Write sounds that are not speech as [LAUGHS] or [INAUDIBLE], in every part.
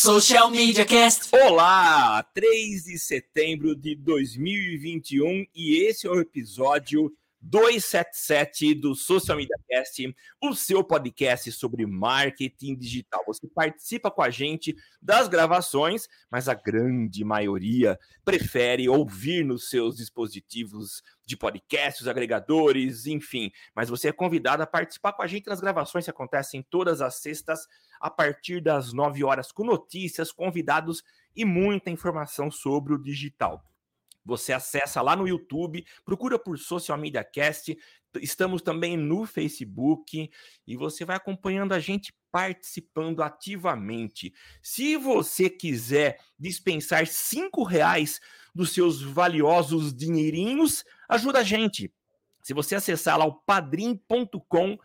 Social Media Cast. Olá, 3 de setembro de 2021 e esse é o episódio 277 do Social Media Cast, o seu podcast sobre marketing digital. Você participa com a gente das gravações, mas a grande maioria prefere ouvir nos seus dispositivos de podcasts, agregadores, enfim. Mas você é convidado a participar com a gente nas gravações que acontecem todas as sextas a partir das 9 horas com notícias, convidados e muita informação sobre o digital. Você acessa lá no YouTube, procura por Social Media Cast. Estamos também no Facebook e você vai acompanhando a gente participando ativamente. Se você quiser dispensar cinco reais dos seus valiosos dinheirinhos, ajuda a gente. Se você acessar lá o padrim.com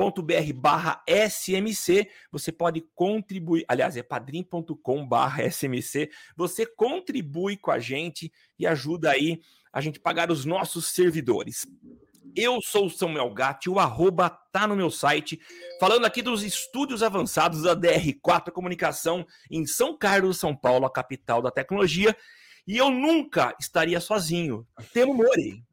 padrim.com.br barra SMC, você pode contribuir, aliás, é padrim.com barra SMC, você contribui com a gente e ajuda aí a gente pagar os nossos servidores. Eu sou o Samuel Gatti, o arroba tá no meu site, falando aqui dos estúdios avançados da DR4 Comunicação em São Carlos, São Paulo, a capital da tecnologia, e eu nunca estaria sozinho. Temo Mori.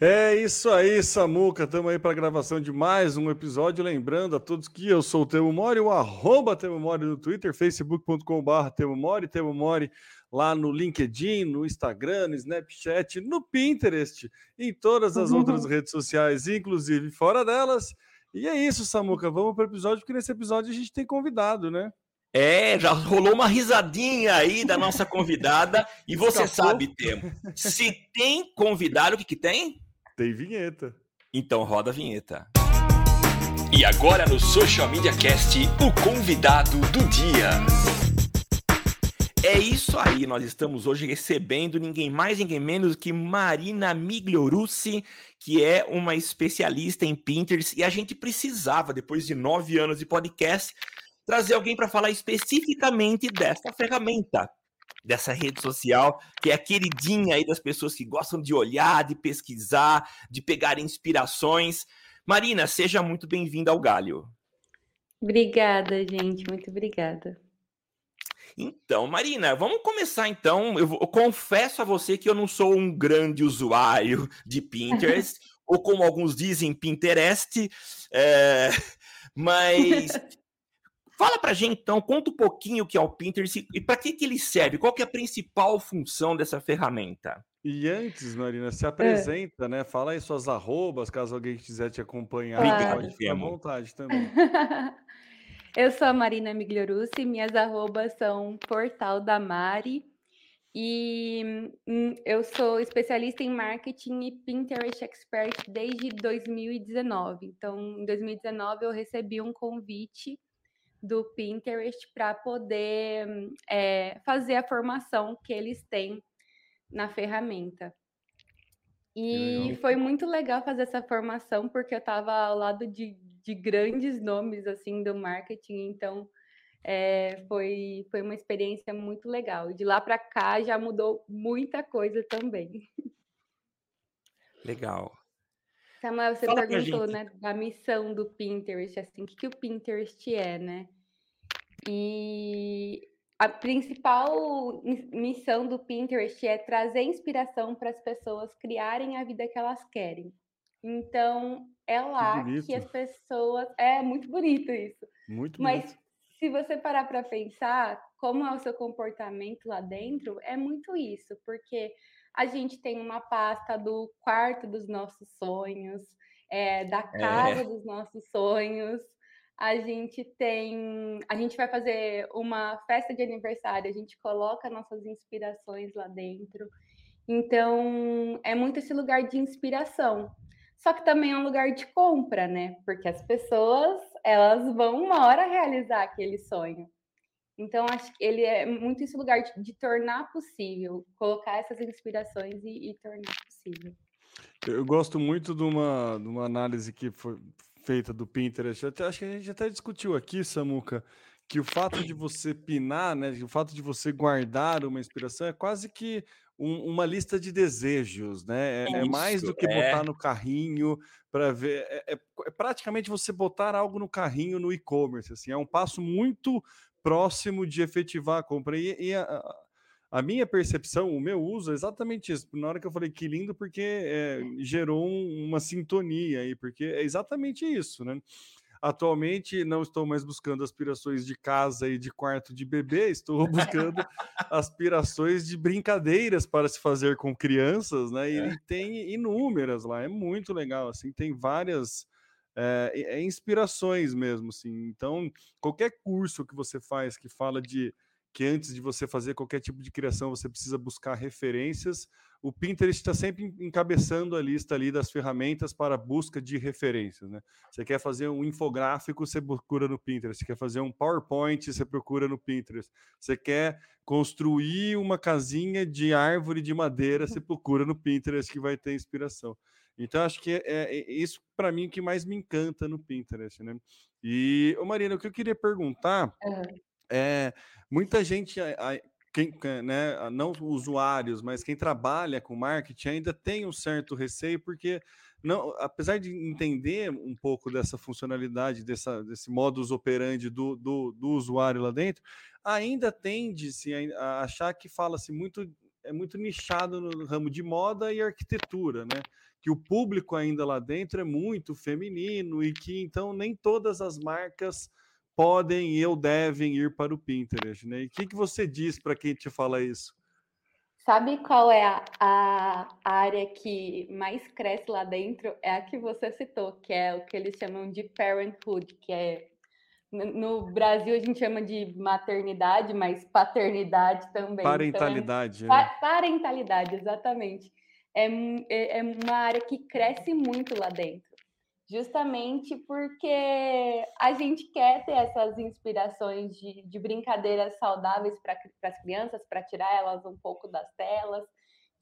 É isso aí, Samuca. Estamos aí para a gravação de mais um episódio. Lembrando a todos que eu sou o Temo Mori, o arroba Temo Mori no Twitter, facebook.com.br Temo Mori, Temo Mori lá no LinkedIn, no Instagram, no Snapchat, no Pinterest, em todas as uhum. outras redes sociais, inclusive fora delas. E é isso, Samuca. Vamos para o episódio, porque nesse episódio a gente tem convidado, né? É, já rolou uma risadinha aí da nossa convidada. e você Escapou. sabe, Temo, se tem convidado, o que, que tem? Tem vinheta. Então roda a vinheta. E agora no Social Media Cast, o convidado do dia. É isso aí, nós estamos hoje recebendo ninguém mais, ninguém menos que Marina Migliorussi, que é uma especialista em Pinterest, e a gente precisava, depois de nove anos de podcast, trazer alguém para falar especificamente dessa ferramenta, dessa rede social, que é a queridinha aí das pessoas que gostam de olhar, de pesquisar, de pegar inspirações. Marina, seja muito bem-vinda ao Galho. Obrigada, gente, muito obrigada. Então, Marina, vamos começar então. Eu, eu confesso a você que eu não sou um grande usuário de Pinterest, [LAUGHS] ou como alguns dizem, Pinterest, é, [LAUGHS] mas Fala pra gente então, conta um pouquinho o que é o Pinterest e para que, que ele serve, qual que é a principal função dessa ferramenta? E antes, Marina, se é. apresenta, é. né? Fala aí suas arrobas, caso alguém quiser te acompanhar. Claro. Pode ficar à vontade também. [LAUGHS] eu sou a Marina Migliorussi, minhas arrobas são Portal da Mari. E hum, eu sou especialista em marketing e Pinterest Expert desde 2019. Então, em 2019, eu recebi um convite do Pinterest para poder é, fazer a formação que eles têm na ferramenta. E foi muito legal fazer essa formação, porque eu estava ao lado de, de, grandes nomes assim do marketing, então é, foi, foi uma experiência muito legal. De lá para cá já mudou muita coisa também. Legal. Samuel, você Fala perguntou né, da missão do Pinterest, assim, o que, que o Pinterest é, né? E a principal missão do Pinterest é trazer inspiração para as pessoas criarem a vida que elas querem. Então, é lá que, que as pessoas. É muito bonito isso. Muito Mas bonito. se você parar para pensar como é o seu comportamento lá dentro, é muito isso, porque a gente tem uma pasta do quarto dos nossos sonhos, é, da casa é. dos nossos sonhos, a gente tem. A gente vai fazer uma festa de aniversário, a gente coloca nossas inspirações lá dentro. Então, é muito esse lugar de inspiração. Só que também é um lugar de compra, né? Porque as pessoas, elas vão uma hora realizar aquele sonho. Então, acho que ele é muito esse lugar de, de tornar possível, colocar essas inspirações e, e tornar possível. Eu gosto muito de uma, de uma análise que foi, feita do Pinterest. Até, acho que a gente até discutiu aqui, Samuca, que o fato de você pinar, né, o fato de você guardar uma inspiração é quase que um, uma lista de desejos, né? É, é mais do que é. botar no carrinho para ver. É, é, é, praticamente você botar algo no carrinho no e-commerce. Assim, é um passo muito próximo de efetivar a compra. E, e a, a, minha percepção, o meu uso é exatamente isso. Na hora que eu falei que lindo, porque é, gerou um, uma sintonia aí, porque é exatamente isso, né? Atualmente não estou mais buscando aspirações de casa e de quarto de bebê, estou [LAUGHS] buscando aspirações de brincadeiras para se fazer com crianças, né? E, é. tem inúmeras lá, é muito legal, assim, tem várias é, é, inspirações mesmo, assim. Então, qualquer curso que você faz que fala de que antes de você fazer qualquer tipo de criação você precisa buscar referências, o Pinterest está sempre encabeçando a lista ali das ferramentas para busca de referências. Né? Você quer fazer um infográfico, você procura no Pinterest. Você quer fazer um PowerPoint, você procura no Pinterest. Você quer construir uma casinha de árvore de madeira, você procura no Pinterest que vai ter inspiração. Então, acho que é, é, é isso para mim que mais me encanta no Pinterest. Né? E, ô Marina, o que eu queria perguntar é, muita gente quem, né, não usuários, mas quem trabalha com marketing ainda tem um certo receio, porque não, apesar de entender um pouco dessa funcionalidade, dessa, desse modus operandi do, do, do usuário lá dentro, ainda tende-se a, achar que fala-se muito, é muito nichado no ramo de moda e arquitetura, né? Que o público ainda lá dentro é muito feminino e que então nem todas as marcas podem e ou devem ir para o Pinterest, né? E o que, que você diz para quem te fala isso? Sabe qual é a, a, área que mais cresce lá dentro? É a que você citou, que é o que eles chamam de parenthood, que é no Brasil a gente chama de maternidade, mas paternidade também. Parentalidade. Então é, né? Parentalidade, exatamente. É, é, é uma área que cresce muito lá dentro justamente porque a gente quer ter essas inspirações de, de brincadeiras saudáveis para as crianças, para tirar elas um pouco das telas,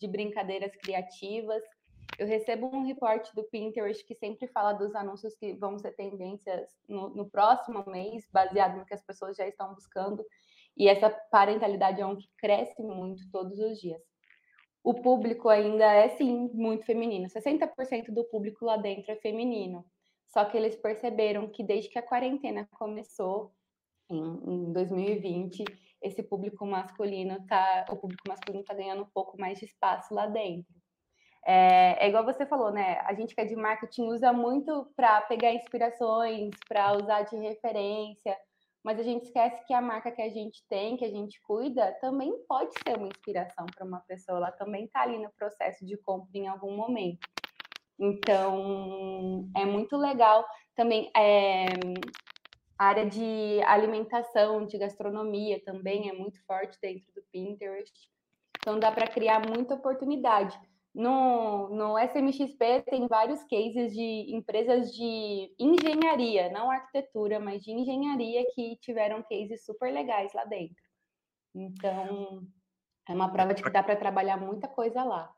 de brincadeiras criativas. Eu recebo um reporte do Pinterest que sempre fala dos anúncios que vão ser tendências no, no próximo mês, baseado no que as pessoas já estão buscando. E essa parentalidade é um que cresce muito todos os dias o público ainda é sim muito feminino. 60% do público lá dentro é feminino. Só que eles perceberam que desde que a quarentena começou em, em 2020, esse público masculino tá, o público masculino está ganhando um pouco mais de espaço lá dentro. É, é, igual você falou, né? A gente que é de marketing usa muito para pegar inspirações, para usar de referência, mas a gente esquece que a marca que a gente tem, que a gente cuida, também pode ser uma inspiração para uma pessoa, ela também está ali no processo de compra em algum momento. Então, é muito legal também é, a área de alimentação, de gastronomia também é muito forte dentro do Pinterest. Então, dá para criar muita oportunidade. No, no SMXP tem vários cases de empresas de engenharia, não arquitetura, mas de engenharia que tiveram cases super legais lá dentro. Então, é uma prova de que dá para trabalhar muita coisa lá.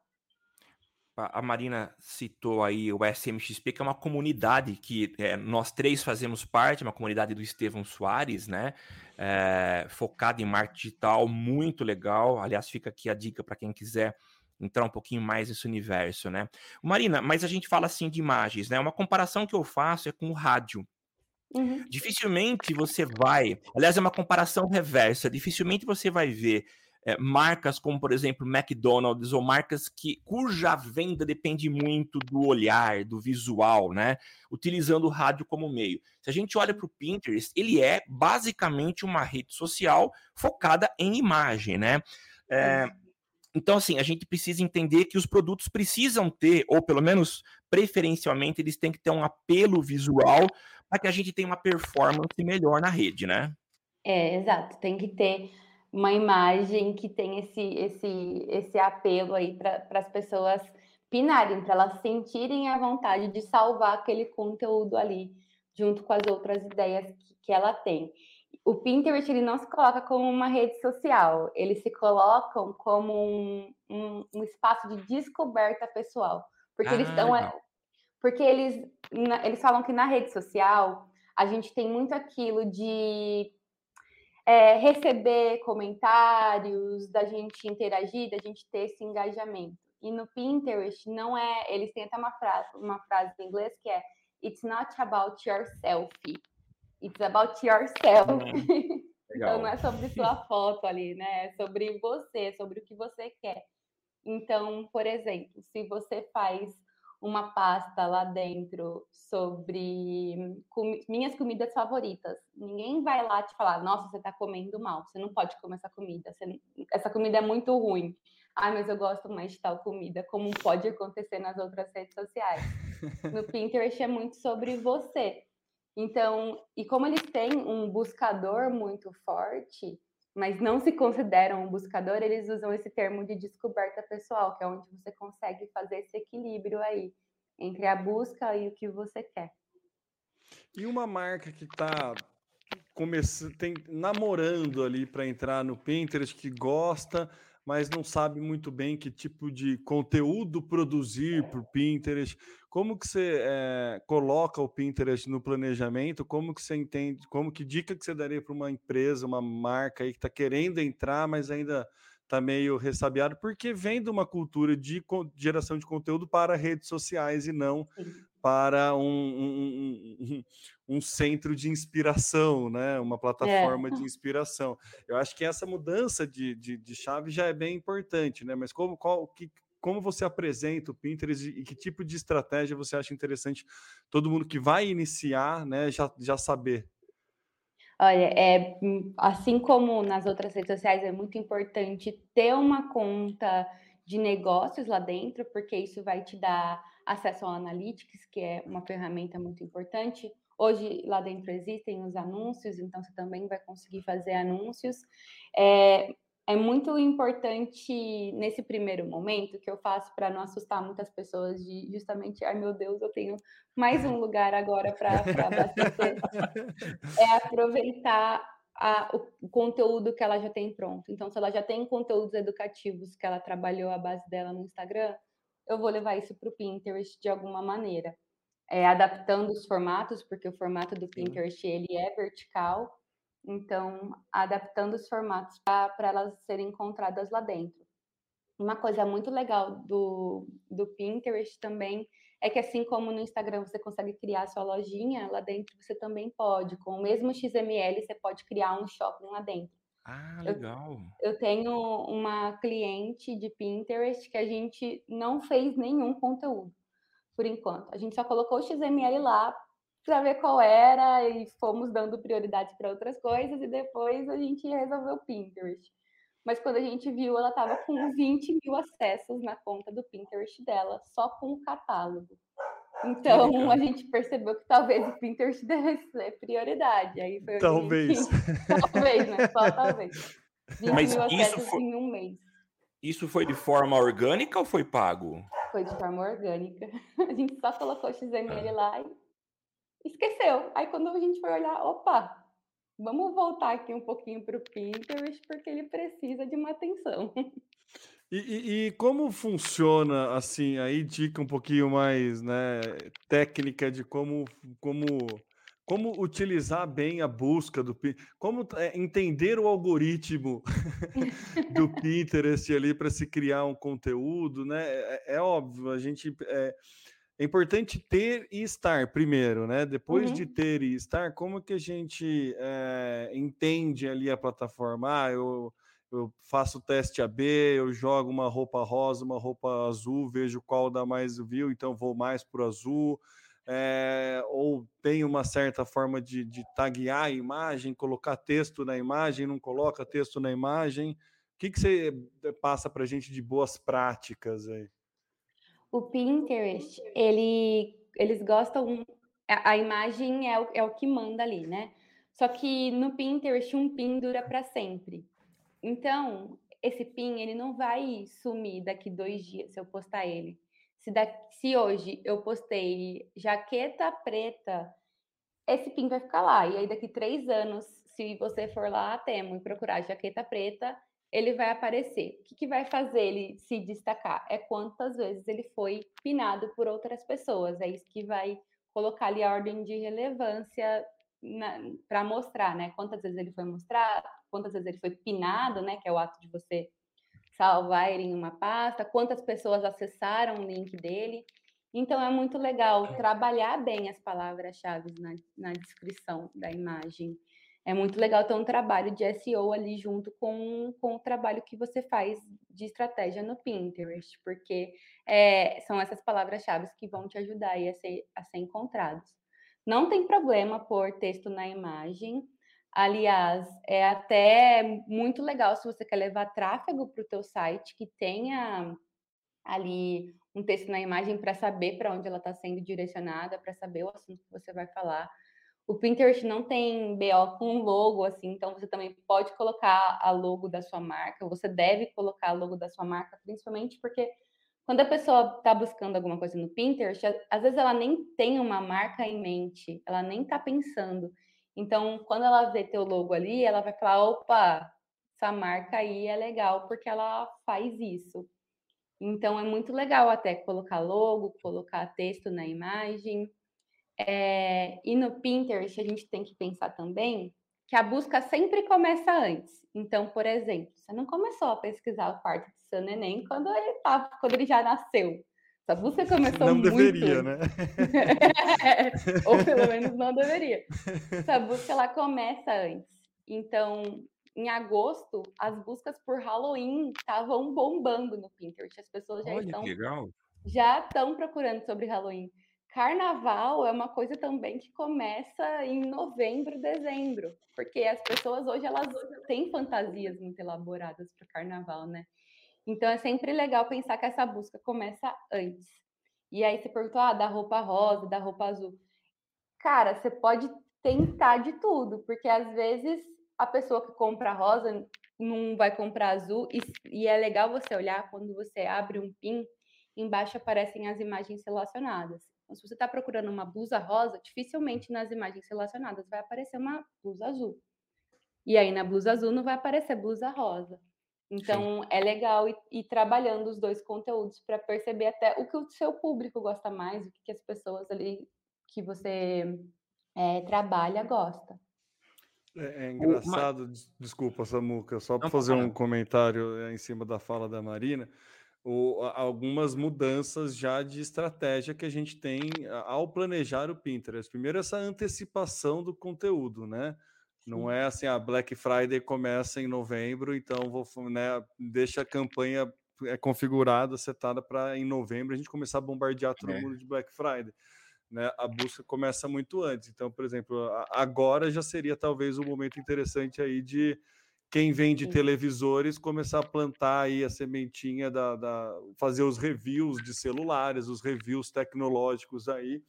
A Marina citou aí o SMXP, que é uma comunidade que é, nós três fazemos parte, uma comunidade do Estevão Soares, né? É, focada em marketing digital, muito legal. Aliás, fica aqui a dica para quem quiser entrar um pouquinho mais nesse universo, né? Marina, mas a gente fala assim de imagens, né? Uma comparação que eu faço é com o rádio. Uhum. Dificilmente você vai, aliás, é uma comparação reversa. Dificilmente você vai ver é, marcas como, por exemplo, McDonald's ou marcas que cuja venda depende muito do olhar, do visual, né? Utilizando o rádio como meio. Se a gente olha para o Pinterest, ele é basicamente uma rede social focada em imagem, né? É, uhum então, assim, a gente precisa entender que os produtos precisam ter, ou pelo menos preferencialmente, eles têm que ter um apelo visual para que a gente tenha uma performance melhor na rede, né? É, exato. Tem que ter uma imagem que tem esse, esse, esse apelo aí para as pessoas pinarem, para elas sentirem a vontade de salvar aquele conteúdo ali, junto com as outras ideias que, que ela tem o Pinterest ele não se coloca como uma rede social, eles se colocam como um, um, um espaço de descoberta pessoal, porque ah, eles estão, porque eles eles falam que na rede social a gente tem muito aquilo de é, receber comentários, da gente interagir, da gente ter esse engajamento. E no Pinterest não é, eles têm até uma frase, uma frase em inglês que é It's not about yourself, It's about yourself. [LAUGHS] Então não é sobre sua [LAUGHS] foto ali, né? É sobre você, sobre o que você quer. Então, por exemplo, se você faz uma pasta lá dentro sobre com, minhas comidas favoritas. Ninguém vai lá te falar, nossa, você está comendo mal, você não pode comer essa comida, você, essa comida é muito ruim. Ah, mas eu gosto mais de tal comida, como pode acontecer nas outras redes sociais. No [LAUGHS] Pinterest é muito sobre você. Então, e como eles têm um buscador muito forte, mas não se consideram um buscador, eles usam esse termo de descoberta pessoal, que é onde você consegue fazer esse equilíbrio aí entre a busca e o que você quer. E uma marca que está começando, namorando ali para entrar no Pinterest, que gosta, mas não sabe muito bem que tipo de conteúdo produzir para o Pinterest. Como que você é, coloca o Pinterest no planejamento? Como que você entende? Como que dica que você daria para uma empresa, uma marca aí que está querendo entrar, mas ainda está meio ressabiado, porque vem de uma cultura de geração de conteúdo para redes sociais e não. Para um, um, um, [LAUGHS] um, centro de inspiração, né? uma plataforma é. de inspiração. Eu acho que essa mudança de, de, de, chave já é bem importante, né? mas como, qual, que, como você apresenta o Pinterest e que tipo de estratégia você acha interessante todo mundo que vai iniciar né, já, já saber? Olha, é, assim como nas outras redes sociais, é muito importante ter uma conta de negócios lá dentro, porque isso vai te dar acesso ao Analytics, que é uma ferramenta muito importante. Hoje lá dentro existem os anúncios, então você também vai conseguir fazer anúncios. É, é muito importante nesse primeiro momento que eu faço para não assustar muitas pessoas de justamente, ai meu Deus, eu tenho mais um lugar agora para abastecer. [LAUGHS] é aproveitar a, o, conteúdo que ela já tem pronto. Então, se ela já tem conteúdos educativos que ela trabalhou a base dela no Instagram, eu vou levar isso para o Pinterest de alguma maneira. É, adaptando os formatos, porque o formato do Pinterest ele é vertical, então, adaptando os formatos para elas serem encontradas lá dentro. Uma coisa muito legal do, do Pinterest também é que, assim como no Instagram você consegue criar sua lojinha, lá dentro você também pode. Com o mesmo XML, você pode criar um shopping lá dentro. Ah, legal. Eu, eu tenho uma cliente de Pinterest que a gente não fez nenhum conteúdo, por enquanto. A gente só colocou o XML lá para ver qual era e fomos dando prioridade para outras coisas e depois a gente resolveu o Pinterest. Mas quando a gente viu, ela estava com 20 mil acessos na conta do Pinterest dela, só com o catálogo. Então a gente percebeu que talvez o Pinterest [LAUGHS] devesse ser prioridade. Aí foi talvez. Gente... talvez, né? Só talvez. 20 [LAUGHS] Mas mil isso foi... em um mês. Isso foi de forma orgânica ou foi pago? Foi de forma orgânica. [LAUGHS] A gente só colocou o XML ah. lá e esqueceu. Aí quando a gente foi olhar, opa, vamos voltar aqui um pouquinho para o Pinterest, porque ele precisa de uma atenção. E, e, e, como funciona, assim, aí dica um pouquinho mais né, técnica de como, como, como utilizar bem a busca do como é, entender o algoritmo [LAUGHS] do Pinterest ali para se criar um conteúdo, né? É, é óbvio, a gente... É, é importante ter e estar primeiro, né? Depois uhum. de ter e estar, como que a gente é, entende ali a plataforma? Ah, eu, eu faço teste AB, eu jogo uma roupa rosa, uma roupa azul, vejo qual dá mais view, então vou mais para o azul. É, ou tem uma certa forma de, de taguear a imagem, colocar texto na imagem, não coloca texto na imagem. O que, que você passa para a gente de boas práticas aí? O Pinterest, ele, eles gostam. A, a imagem é o, é o que manda ali, né? Só que no Pinterest, um pin dura para sempre. Então, esse pin, ele não vai sumir daqui dois dias se eu postar ele. Se, da, se hoje eu postei jaqueta preta, esse pin vai ficar lá. E aí, daqui três anos, se você for lá, Temo, e procurar jaqueta preta, ele vai aparecer. O que, que, vai fazer ele se destacar? É quantas vezes ele foi pinado por outras pessoas. É isso que vai colocar ali a ordem de relevância para mostrar, né? Quantas vezes ele foi mostrado, quantas vezes ele foi pinado, né? Que é o ato de você salvar ele em uma pasta, quantas pessoas acessaram o link dele. Então é muito legal trabalhar bem as palavras-chave na, na descrição da imagem. é muito legal ter um trabalho de SEO ali junto com, com o trabalho que você faz de estratégia no Pinterest, porque é, são essas palavras-chave que vão te ajudar a ser, a ser encontrados. Não tem problema pôr texto na imagem. Aliás, é até muito legal se você quer levar tráfego para o teu site que tenha ali um texto na imagem para saber para onde ela está sendo direcionada, para saber o assunto que você vai falar. O Pinterest não tem BO com logo, assim, então você também pode colocar a logo da sua marca, você deve colocar a logo da sua marca, principalmente porque quando a pessoa está buscando alguma coisa no Pinterest, às vezes ela nem tem uma marca em mente, ela nem está pensando. Então, quando ela vê teu logo ali, ela vai falar: opa, essa marca aí é legal porque ela faz isso. Então, é muito legal até colocar logo, colocar texto na imagem. É, e no Pinterest, a gente tem que pensar também que a busca sempre começa antes. Então, por exemplo, você não começou a pesquisar o quarto do seu neném quando ele, tava, quando ele já nasceu. Essa busca começou não muito... Não deveria, né? [LAUGHS] Ou pelo menos não deveria. [LAUGHS] Essa busca, ela começa antes. Então, em agosto, as buscas por Halloween estavam bombando no Pinterest. As pessoas já Olha, estão... legal. Já estão procurando sobre Halloween. Carnaval é uma coisa também que começa em novembro, dezembro, porque as pessoas hoje elas têm fantasias muito elaboradas para o carnaval, né? Então é sempre legal pensar que essa busca começa antes. E aí você perguntou, ah, da roupa rosa, da roupa azul. Cara, você pode tentar de tudo, porque às vezes a pessoa que compra rosa não vai comprar azul, e, e é legal você olhar quando você abre um pin, embaixo aparecem as imagens relacionadas. Então, se você está procurando uma blusa rosa, dificilmente nas imagens relacionadas vai aparecer uma blusa azul. E aí na blusa azul não vai aparecer blusa rosa. Então Sim. é legal ir, ir, trabalhando os dois conteúdos para perceber até o que o seu público gosta mais, o que, que as pessoas ali que você é, trabalha gosta. É, é engraçado, desculpa, Samuca, só para fazer um comentário é, em cima da fala da Marina o, algumas mudanças já de estratégia que a gente tem ao planejar o Pinterest. Primeiro, essa antecipação do conteúdo, né? Não é assim, a Black Friday começa em novembro, então vou, né, deixa a campanha é configurada, setada para em novembro a gente começar a bombardear todo é. mundo de Black Friday. Né? A busca começa muito antes. Então, por exemplo, agora já seria talvez um momento interessante aí de quem vende televisores começar a plantar aí a sementinha da, da, fazer os reviews de celulares, os reviews tecnológicos aí,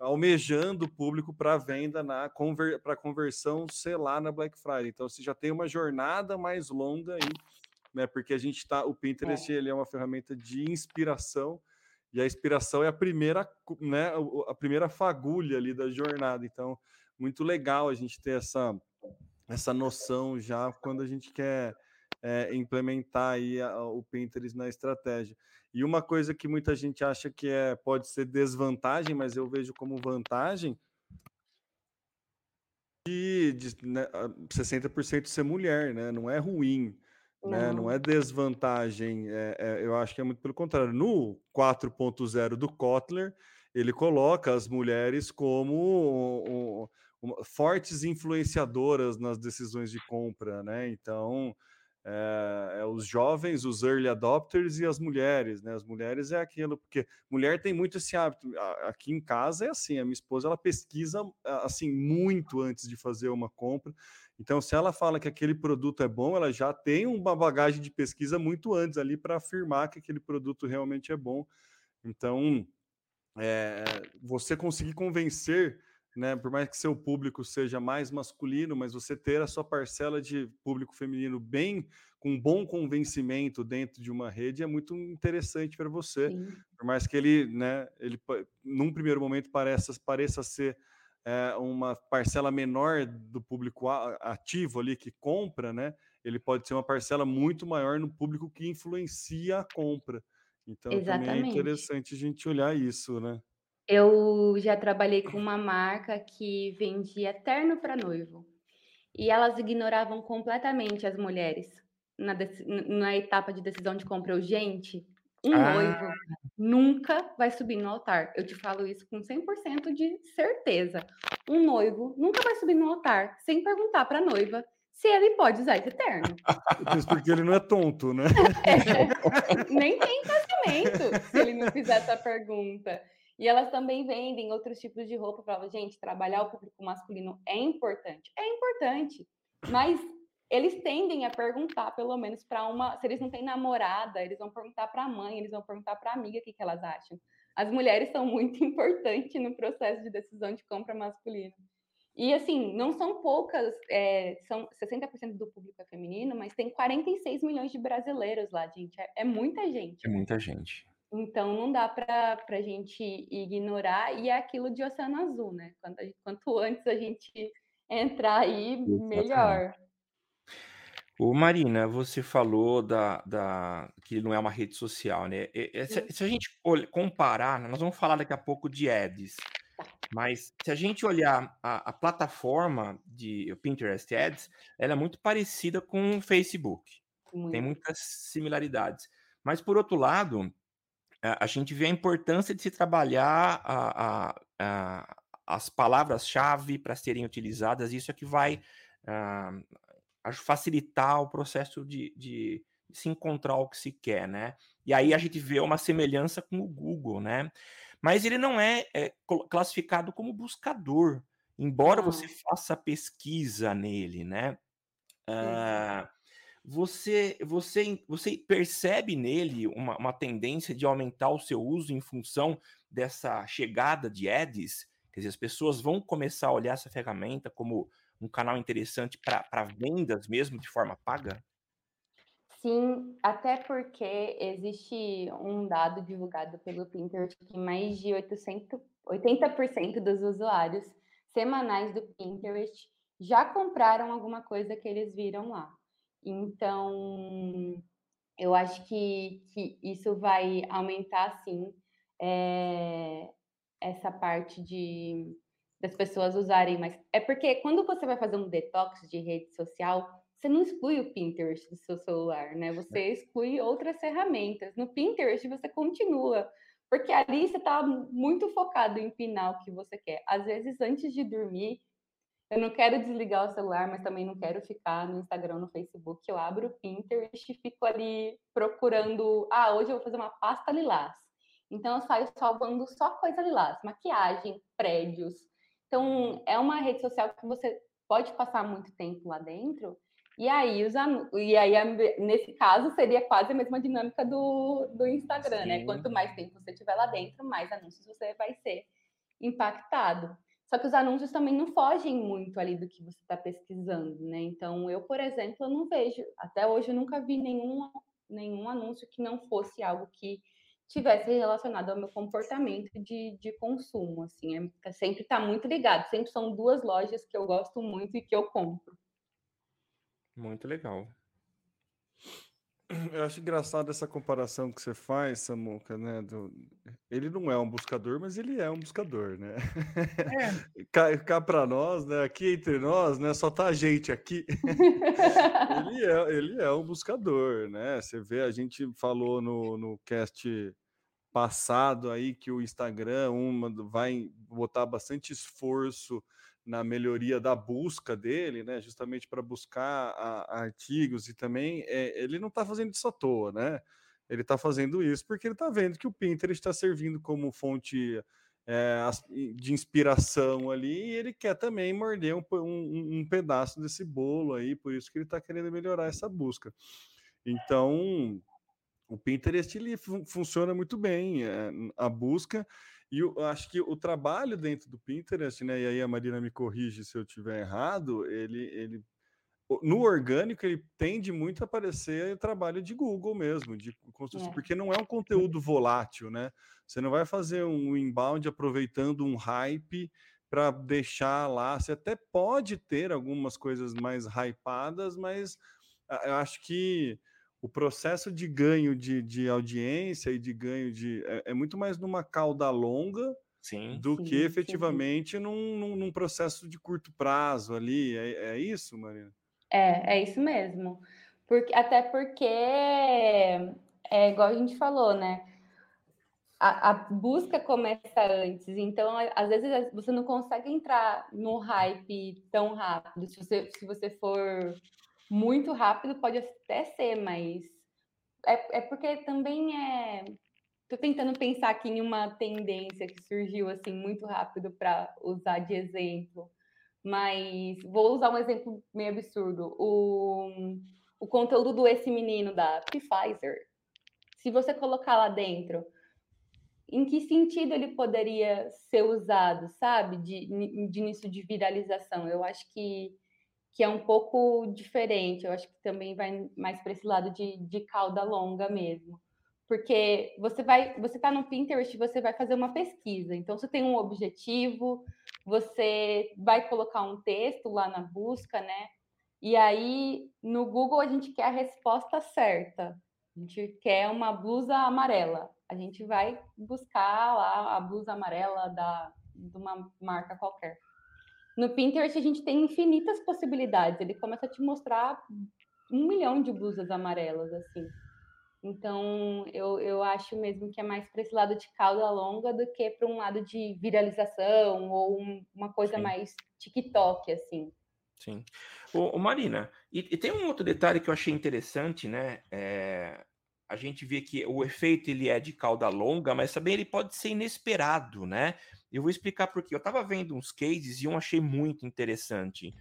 almejando o público para venda na conver, para conversão, sei lá, na Black Friday. Então você já tem uma jornada mais longa aí, né? Porque a gente está, o Pinterest é. ele é uma ferramenta de inspiração e a inspiração é a primeira, né? A primeira fagulha ali da jornada. Então muito legal a gente ter essa essa noção já quando a gente quer é, implementar aí a, o Pinterest na estratégia. E uma coisa que muita gente acha que é, pode ser desvantagem, mas eu vejo como vantagem, de, de né, 60% ser mulher, né? Não é ruim, não, né? não é desvantagem. É, é, eu acho que é muito pelo contrário. No 4.0 do Kotler, ele coloca as mulheres como um, uma, fortes influenciadoras nas decisões de compra, né? Então, é, é, os jovens, os early adopters e as mulheres, né? As mulheres é aquilo, porque mulher tem muito esse hábito. Aqui em casa é assim, a minha esposa ela pesquisa assim muito antes de fazer uma compra. Então, se ela fala que aquele produto é bom, ela já tem uma bagagem de pesquisa muito antes ali para afirmar que aquele produto realmente é bom. Então, é, você conseguir convencer né? Por mais que seu público seja mais masculino, mas você ter a sua parcela de público feminino bem com bom convencimento dentro de uma rede é muito interessante para você. Sim. Por mais que ele, né, ele num primeiro momento pareça pareça ser é, uma parcela menor do público ativo ali que compra, né? Ele pode ser uma parcela muito maior no público que influencia a compra. Então Exatamente. também é interessante a gente olhar isso, né? Eu já trabalhei com uma marca que vendia terno para noivo. E elas ignoravam completamente as mulheres na, na etapa de decisão de compra. Eu, gente, Um ah. noivo nunca vai subir no altar. Eu te falo isso com 100% de certeza. Um noivo nunca vai subir no altar sem perguntar para a noiva se ele pode usar esse terno. [LAUGHS] Porque ele não é tonto, né? [LAUGHS] É, nem tem casamento se ele não fizer essa pergunta. E elas também vendem outros tipos de roupa para gente, trabalhar o público masculino é importante. É importante, mas eles tendem a perguntar, pelo menos para uma, se eles não têm namorada, eles vão perguntar para a mãe, eles vão perguntar para a amiga o que, que elas acham. As mulheres são muito [LAUGHS] importantes no processo de decisão de compra masculino. E assim, não são poucas, é, são 60% do público é feminino, mas tem 46 milhões de brasileiros lá, gente. É, é muita gente. É muita gente. Então não dá para a gente ignorar, e é aquilo de oceano azul, né? Quanto, quanto antes a gente entrar aí, melhor. O Marina, você falou da, da que não é uma rede social, né? Se, se, a gente comparar, nós vamos falar daqui a pouco de ads. Mas se a gente olhar a, a plataforma de Pinterest Ads, ela é muito parecida com o Facebook. Muito. Tem muitas similaridades. Mas, por outro lado, a, a gente vê a importância de se trabalhar a, a, as palavras-chave para serem utilizadas. Isso é que vai uh, facilitar o processo de, de, se encontrar o que se quer, né? E aí a gente vê uma semelhança com o Google, né? mas ele não é, é classificado como buscador, embora você faça pesquisa nele, né? Uh, você, você, você percebe nele uma, uma tendência de aumentar o seu uso em função dessa chegada de ads? Quer dizer, as pessoas vão começar a olhar essa ferramenta como um canal interessante para vendas mesmo de forma paga? Sim, até porque existe um dado divulgado pelo Pinterest que mais de 800, 80% dos usuários semanais do Pinterest já compraram alguma coisa que eles viram lá. Então, eu acho que, que isso vai aumentar, sim, é, essa parte de das pessoas usarem mais. É porque quando você vai fazer um detox de rede social, você não exclui o Pinterest do seu celular, né? Você é. exclui outras ferramentas. No Pinterest você continua, porque ali você está muito focado em pinar o que você quer. Às vezes, antes de dormir, eu não quero desligar o celular, mas também não quero ficar no Instagram, no Facebook. Eu abro o Pinterest e fico ali procurando. Ah, hoje eu vou fazer uma pasta lilás. Então eu saio salvando só coisa lilás, maquiagem, prédios. Então é uma rede social que você pode passar muito tempo lá dentro e aí, os e aí, nesse caso, seria quase a mesma dinâmica do, do Instagram, né? Sim. né? Quanto mais tempo você tiver lá dentro, mais anúncios você vai ser impactado. Só que os anúncios também não fogem muito ali do que você está pesquisando, né? Então, eu, por exemplo, eu não vejo, até hoje eu nunca vi nenhum, nenhum anúncio que não fosse algo que tivesse relacionado ao meu comportamento de, de consumo, assim, é, sempre está muito ligado, sempre são duas lojas que eu gosto muito e que eu compro. Muito legal. Eu acho engraçado essa comparação que você faz, Samuca, né? Do... Ele não é um buscador, mas ele é um buscador, né? É. [LAUGHS] cá, cá para nós, né? Aqui entre nós, né? Só tá a gente aqui. [LAUGHS] ele, é, ele é um buscador, né? Você vê, a gente falou no, no cast passado aí que o Instagram uma, vai botar bastante esforço na melhoria da busca dele, né? Justamente para buscar a, artigos e também é, ele não está fazendo isso à toa, né? Ele está fazendo isso porque ele está vendo que o Pinterest está servindo como fonte é, de inspiração ali e ele quer também morder um, um, um pedaço desse bolo aí, por isso que ele está querendo melhorar essa busca. Então, o Pinterest ele funciona muito bem, é, a busca e eu acho que o trabalho dentro do Pinterest, né? E aí a Marina me corrige se eu tiver errado, ele, ele no orgânico ele tende muito a aparecer o trabalho de Google mesmo, de construção, é. porque não é um conteúdo volátil, né? Você não vai fazer um inbound aproveitando um hype para deixar lá. Você até pode ter algumas coisas mais hypadas, mas eu acho que o processo de ganho de, de audiência e de ganho de. É, é muito mais numa cauda longa sim, do sim, que efetivamente sim. Num, num, num, processo de curto prazo ali. É, é isso, Marina? É, é isso mesmo. Porque, até porque é igual a gente falou, né? A, a, busca começa antes, então às vezes você não consegue entrar no hype tão rápido. Se você, se você for muito rápido, pode até ser, mas é, é porque também é. Estou tentando pensar aqui em uma tendência que surgiu assim muito rápido para usar de exemplo, mas vou usar um exemplo meio absurdo. O, o conteúdo do Esse Menino da Pfizer, se você colocar lá dentro, em que sentido ele poderia ser usado, sabe, de, de início de viralização? Eu acho que, que é um pouco diferente, eu acho que também vai mais para esse lado de, de cauda longa mesmo. Porque você vai, você está no Pinterest, você vai fazer uma pesquisa. Então, você tem um objetivo, você vai colocar um texto lá na busca, né? E aí, no Google, a gente quer a resposta certa. A gente quer uma blusa amarela. A gente vai buscar lá a blusa amarela da, de uma marca qualquer. No Pinterest, a gente tem infinitas possibilidades. Ele começa a te mostrar um milhão de blusas amarelas, assim. Então, eu, eu acho mesmo que é mais para esse lado de cauda longa do que para um lado de viralização ou um, uma coisa Sim. mais TikTok, assim. Sim. Ô Marina, e, e, tem um outro detalhe que eu achei interessante, né? É, a gente vê que o efeito ele é de cauda longa, mas também ele pode ser inesperado, né? Eu vou explicar por quê. Eu estava vendo uns cases e um achei muito interessante.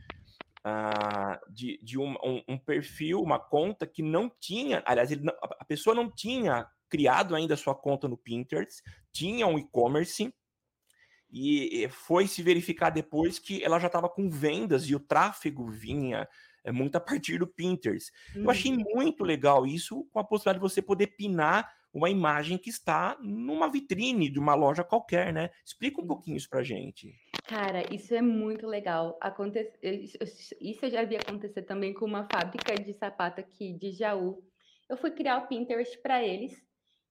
Uh, de, de um, um, um, perfil, uma conta que não tinha, aliás, não, a pessoa não tinha criado ainda a sua conta no Pinterest, tinha um e-commerce, e foi se verificar depois que ela já estava com vendas e o tráfego vinha é, muito a partir do Pinterest. Uhum. Eu achei uhum. muito legal isso, com a possibilidade de você poder pinar uma imagem que está numa vitrine de uma loja qualquer, né? Explica um pouquinho isso pra gente. Cara, isso é muito legal. Aconte... Isso eu já vi acontecer também com uma fábrica de sapato aqui de Jaú. Eu fui criar o Pinterest para eles.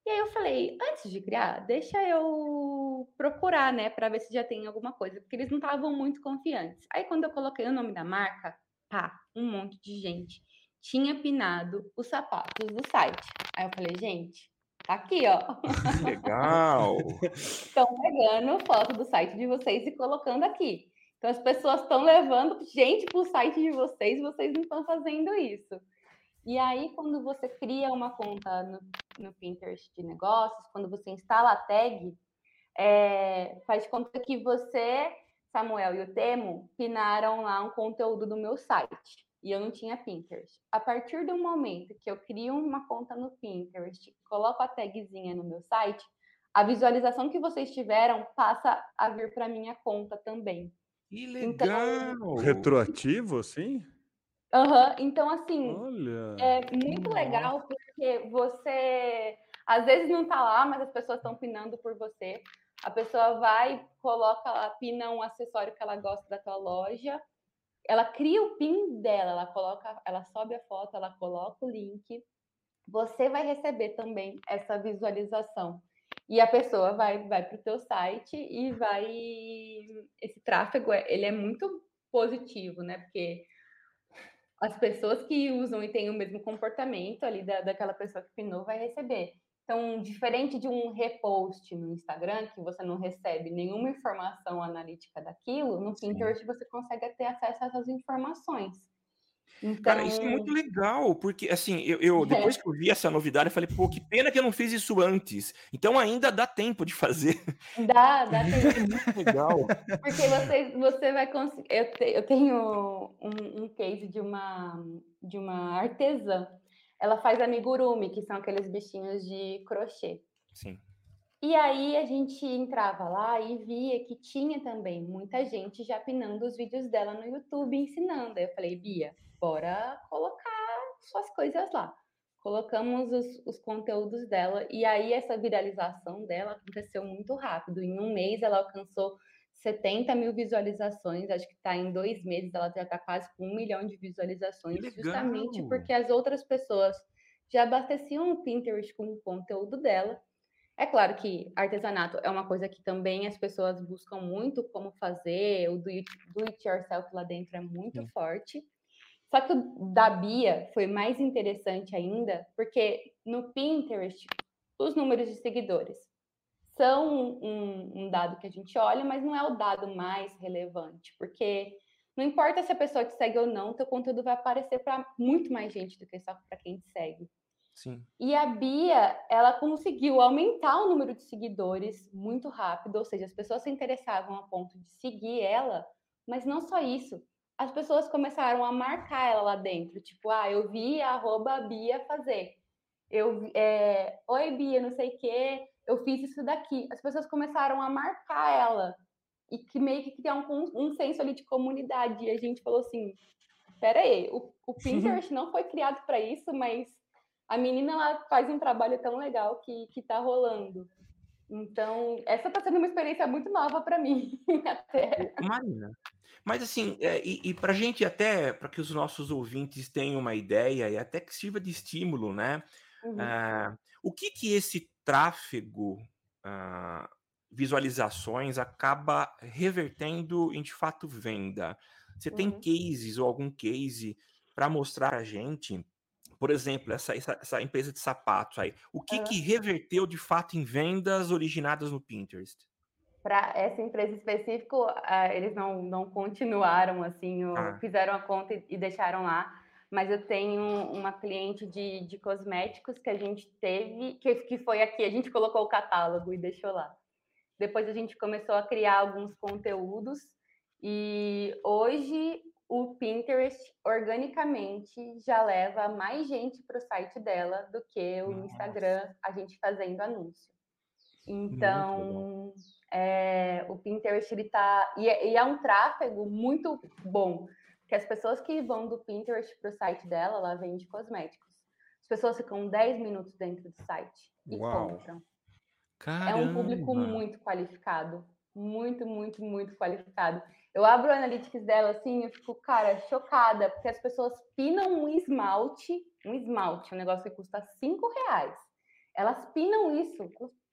E aí eu falei, antes de criar, deixa eu procurar, né, para ver se já tem alguma coisa, porque eles não estavam muito confiantes. Aí quando eu coloquei o nome da marca, pá, um monte de gente tinha pinado os sapatos do site. Aí eu falei, gente, tá aqui, ó. [LAUGHS] Legal! Estão pegando foto do site de vocês e colocando aqui. Então as pessoas estão levando gente para o site de vocês, vocês não estão fazendo isso. E aí, quando você cria uma conta no, no Pinterest de negócios, quando você instala a tag, é, faz conta que você, Samuel e o Temo pinaram lá um conteúdo do meu site. E eu não tinha Pinterest. A partir do momento que eu crio uma conta no Pinterest, coloco a tagzinha no meu site, a visualização que vocês tiveram passa a vir para minha conta também. Que então, legal! Então, Retroativo, sim? Uhum. Então, assim, Olha. é muito Nossa. legal porque você às vezes não tá lá, mas as pessoas estão pinando por você. A pessoa vai, coloca lá, pina um acessório que ela gosta da tua loja. Ela cria o pin dela, ela coloca, ela sobe a foto, ela coloca o link. Você vai receber também essa visualização. E a pessoa vai, vai para o teu site e vai. Esse tráfego ele é muito positivo, né? Porque as pessoas que usam e têm o mesmo comportamento ali da, daquela pessoa que pinou vai receber. Então, diferente de um repost no Instagram, que você não recebe nenhuma informação analítica daquilo, no Pinterest Sim. você consegue ter acesso a essas informações. Então... Cara, isso é muito legal, porque assim, eu, eu [LAUGHS] depois é. que eu vi essa novidade, eu falei, pô, que pena que eu não fiz isso antes. Então ainda dá tempo de fazer. Dá, dá [LAUGHS] tempo. muito legal. Porque você, você vai conseguir. Eu, te, eu tenho um, um case de uma, de uma artesã. Ela faz amigurumi, que são aqueles bichinhos de crochê. Sim. E aí a gente entrava lá e via que tinha também muita gente já pinando os vídeos dela no YouTube ensinando. Aí eu falei, Bia, bora colocar suas coisas lá. Colocamos os, os, conteúdos dela e aí essa viralização dela aconteceu muito rápido. Em um mês ela alcançou 70 mil visualizações, acho que está em dois meses ela já está quase com um milhão de visualizações, justamente porque as outras pessoas já abasteciam o Pinterest com o conteúdo dela. É claro que artesanato é uma coisa que também as pessoas buscam muito como fazer, o do it, do it yourself lá dentro é muito Sim. forte. Só que o da Bia foi mais interessante ainda, porque no Pinterest, os números de seguidores são um, um, dado que a gente olha, mas não é o dado mais relevante, porque não importa se a pessoa te segue ou não, teu conteúdo vai aparecer para muito mais gente do que só para quem te segue. Sim. E a Bia, ela conseguiu aumentar o número de seguidores muito rápido, ou seja, as pessoas se interessavam a ponto de seguir ela, mas não só isso. As pessoas começaram a marcar ela lá dentro, tipo, ah, eu vi a arroba Bia fazer. Eu, é, oi Bia, não sei o quê, eu fiz isso daqui. As pessoas começaram a marcar ela e que meio que criar um, um senso ali de comunidade. E a gente falou assim: pera aí, o, o Pinterest não foi criado para isso, mas a menina ela faz um trabalho tão legal que, que tá rolando. Então, essa está sendo uma experiência muito nova para mim, [LAUGHS] até. Marina, mas assim, é, e, e para a gente até, para que os nossos ouvintes tenham uma ideia e até que sirva de estímulo, né? Uhum. Uh, o que que esse tráfego, uh, visualizações, acaba revertendo em de fato venda? Você uhum. tem cases ou algum case para mostrar a gente? Por exemplo, essa, essa, essa, empresa de sapatos aí, o que, uhum. que reverteu de fato em vendas originadas no Pinterest? Para essa empresa específica, uh, eles não, não continuaram assim, ah. fizeram a conta e, e deixaram lá mas eu tenho uma cliente de, de cosméticos que a gente teve, que, que foi aqui, a gente colocou o catálogo e deixou lá. Depois a gente começou a criar alguns conteúdos e hoje o Pinterest organicamente já leva mais gente para o site dela do que o Nossa. Instagram, a gente fazendo anúncio. Então, é, o Pinterest ele tá e é, e é um tráfego muito bom que as pessoas que vão do Pinterest para o site dela, ela vende cosméticos. As pessoas ficam 10 minutos dentro do site e Uau. compram. Caramba. É um público muito qualificado. Muito, muito, muito qualificado. Eu abro o analytics dela assim, eu fico, cara, chocada, porque as pessoas pinam um esmalte, um esmalte, um negócio que custa 5 reais. Elas pinam isso,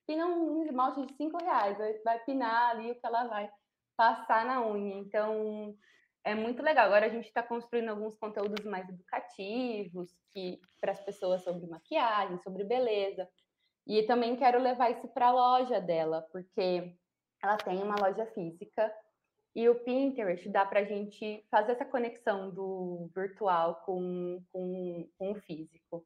pinam um esmalte de 5 reais, vai pinar ali o que ela vai passar na unha. Então, é muito legal. Agora a gente está construindo alguns conteúdos mais educativos que para as pessoas sobre maquiagem, sobre beleza. E também quero levar isso para a loja dela, porque ela tem uma loja física e o Pinterest dá para a gente fazer essa conexão do virtual com, com, com o físico.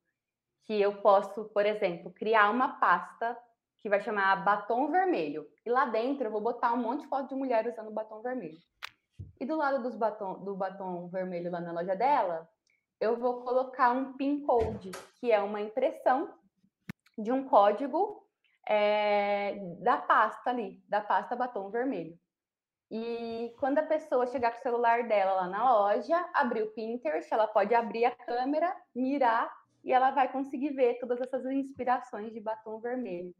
Que eu posso, por exemplo, criar uma pasta que vai chamar batom vermelho. E lá dentro eu vou botar um monte de foto de mulher usando batom vermelho. E do lado dos batom, do batom vermelho lá na loja dela, eu vou colocar um pin code, que é uma impressão de um código é, da pasta ali, da pasta batom vermelho. E quando a pessoa chegar com o celular dela lá na loja, abrir o Pinterest, ela pode abrir a câmera, mirar e ela vai conseguir ver todas essas inspirações de batom vermelho.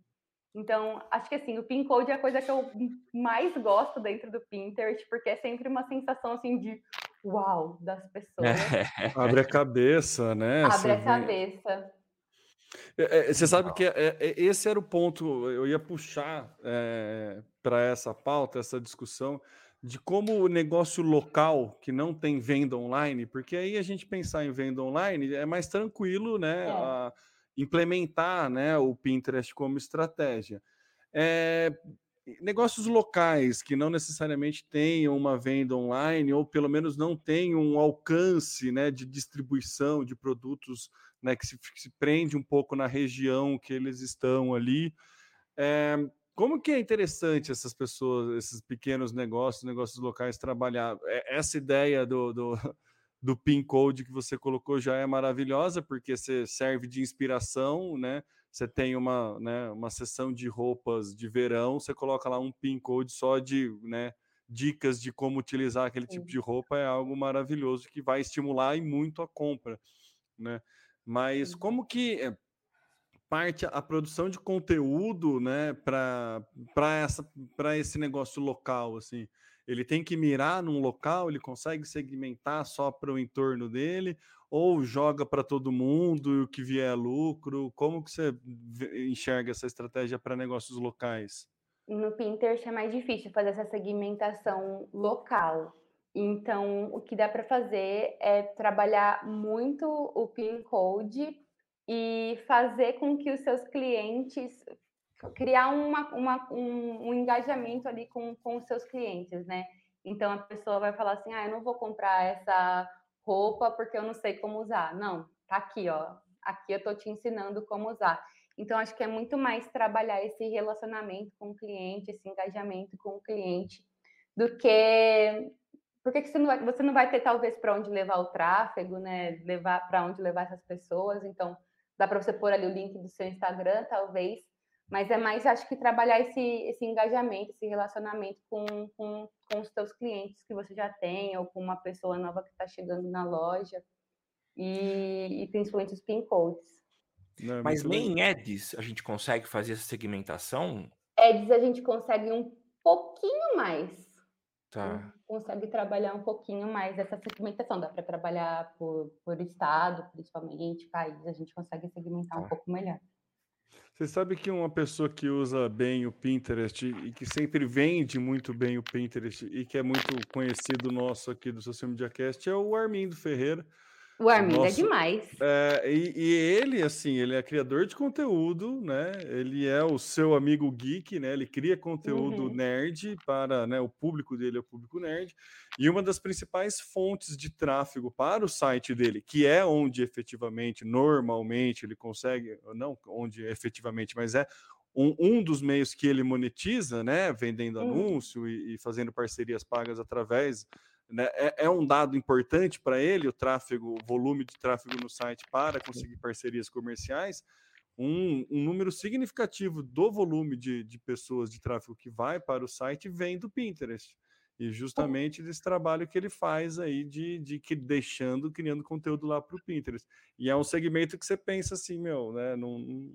Então, acho que assim, o pin code é a coisa que eu mais gosto dentro do Pinterest, porque é sempre uma sensação assim de uau das pessoas. É. [LAUGHS] Abre a cabeça, né? Abre Você a cabeça. É, é, você sabe que é, é, esse era o ponto, eu ia puxar é, para essa pauta, essa discussão, de como o negócio local que não tem venda online, porque aí a gente pensar em venda online é mais tranquilo, né? A, implementar né, o Pinterest como estratégia. É, negócios locais que não necessariamente tenham uma venda online ou pelo menos não tenham um alcance né, de distribuição de produtos né, que se, se, prende um pouco na região que eles estão ali. É, como que é interessante essas pessoas, esses pequenos negócios, negócios locais trabalhar? É, essa ideia do, do do pin code que você colocou já é maravilhosa, porque você serve de inspiração, né? Você tem uma, né, uma sessão de roupas de verão, você coloca lá um pin code só de né, dicas de como utilizar aquele tipo de roupa, é algo maravilhoso que vai estimular e muito a compra, né? Mas como que eh, parte a produção de conteúdo, né, para essa para esse negócio local assim? Ele tem que mirar num local, ele consegue segmentar só para o entorno dele, ou joga para todo mundo e o que vier é lucro? Como que você enxerga essa estratégia para negócios locais? No Pinterest é mais difícil fazer essa segmentação local. Então, o que dá para fazer é trabalhar muito o PIN Code e fazer com que os seus clientes criar uma, uma, um, um, engajamento ali com, com os seus clientes, né? Então a pessoa vai falar assim: ah, eu não vou comprar essa roupa porque eu não sei como usar. Não, tá aqui, ó. Aqui eu tô te ensinando como usar. Então acho que é muito mais trabalhar esse relacionamento com o cliente, esse engajamento com o cliente, do que porque você não vai, você não vai ter talvez para onde levar o tráfego, né? Levar para onde levar essas pessoas. Então dá para você pôr ali o link do seu Instagram, talvez mas é mais, acho que trabalhar esse, esse engajamento, esse relacionamento com, com, com os teus clientes que você já tem, ou com uma pessoa nova que está chegando na loja, e, e principalmente os pin codes. Não, é Mas nem em Eds a gente consegue fazer essa segmentação? Eds a gente consegue um pouquinho mais. Tá. Consegue trabalhar um pouquinho mais essa segmentação. Dá para trabalhar por, por estado, principalmente, país, a gente consegue segmentar tá. um pouco melhor. Você sabe que uma pessoa que usa bem o Pinterest e que sempre vende muito bem o Pinterest e que é muito conhecido nosso aqui do Social Media Cast é o Armindo Ferreira. O Armindo é demais. É, e, e, ele, assim, ele é criador de conteúdo, né? Ele é o seu amigo geek, né? Ele cria conteúdo uhum. nerd para né, o público dele, é o público nerd. E uma das principais fontes de tráfego para o site dele, que é onde efetivamente, normalmente, ele consegue, não onde efetivamente, mas é um, um, dos meios que ele monetiza, né, vendendo uhum. anúncio e, e, fazendo parcerias pagas através né? É, é, um dado importante para ele, o tráfego, o volume de tráfego no site para conseguir parcerias comerciais. Um, um número significativo do volume de, de pessoas de tráfego que vai para o site vem do Pinterest. E justamente desse trabalho que ele faz aí de, de que deixando, criando conteúdo lá para o Pinterest. E é um segmento que você pensa assim, meu, né? Não,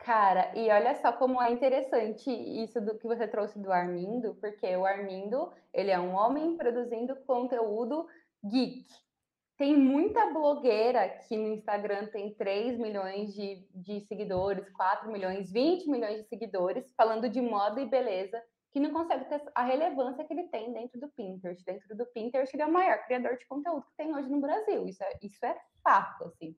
Cara, e olha só como é interessante isso do que você trouxe do Armindo, porque o Armindo, ele é um homem produzindo conteúdo geek. Tem muita blogueira que no Instagram tem 3 milhões de, de seguidores, 4 milhões, 20 milhões de seguidores, falando de moda e beleza, que não consegue ter a relevância que ele tem dentro do Pinterest. Dentro do Pinterest, ele é o maior criador de conteúdo que tem hoje no Brasil. Isso é, isso é fato, assim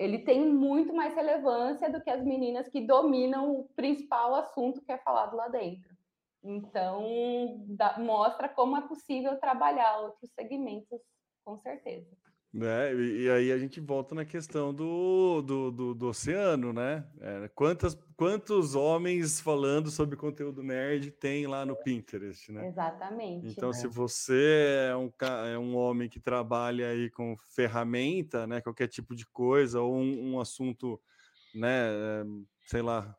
ele tem muito mais relevância do que as meninas que dominam o principal assunto que é falado lá dentro. Então, dá, mostra como é possível trabalhar outros segmentos, com certeza. Né? E, e, aí a gente volta na questão do, do, do, do oceano, né? É, quantas, quantos homens falando sobre conteúdo nerd tem lá no Pinterest, né? Exatamente. Então, né? se você é um, é um homem que trabalha aí com ferramenta, né? Qualquer tipo de coisa, ou um, um assunto, né? Sei lá,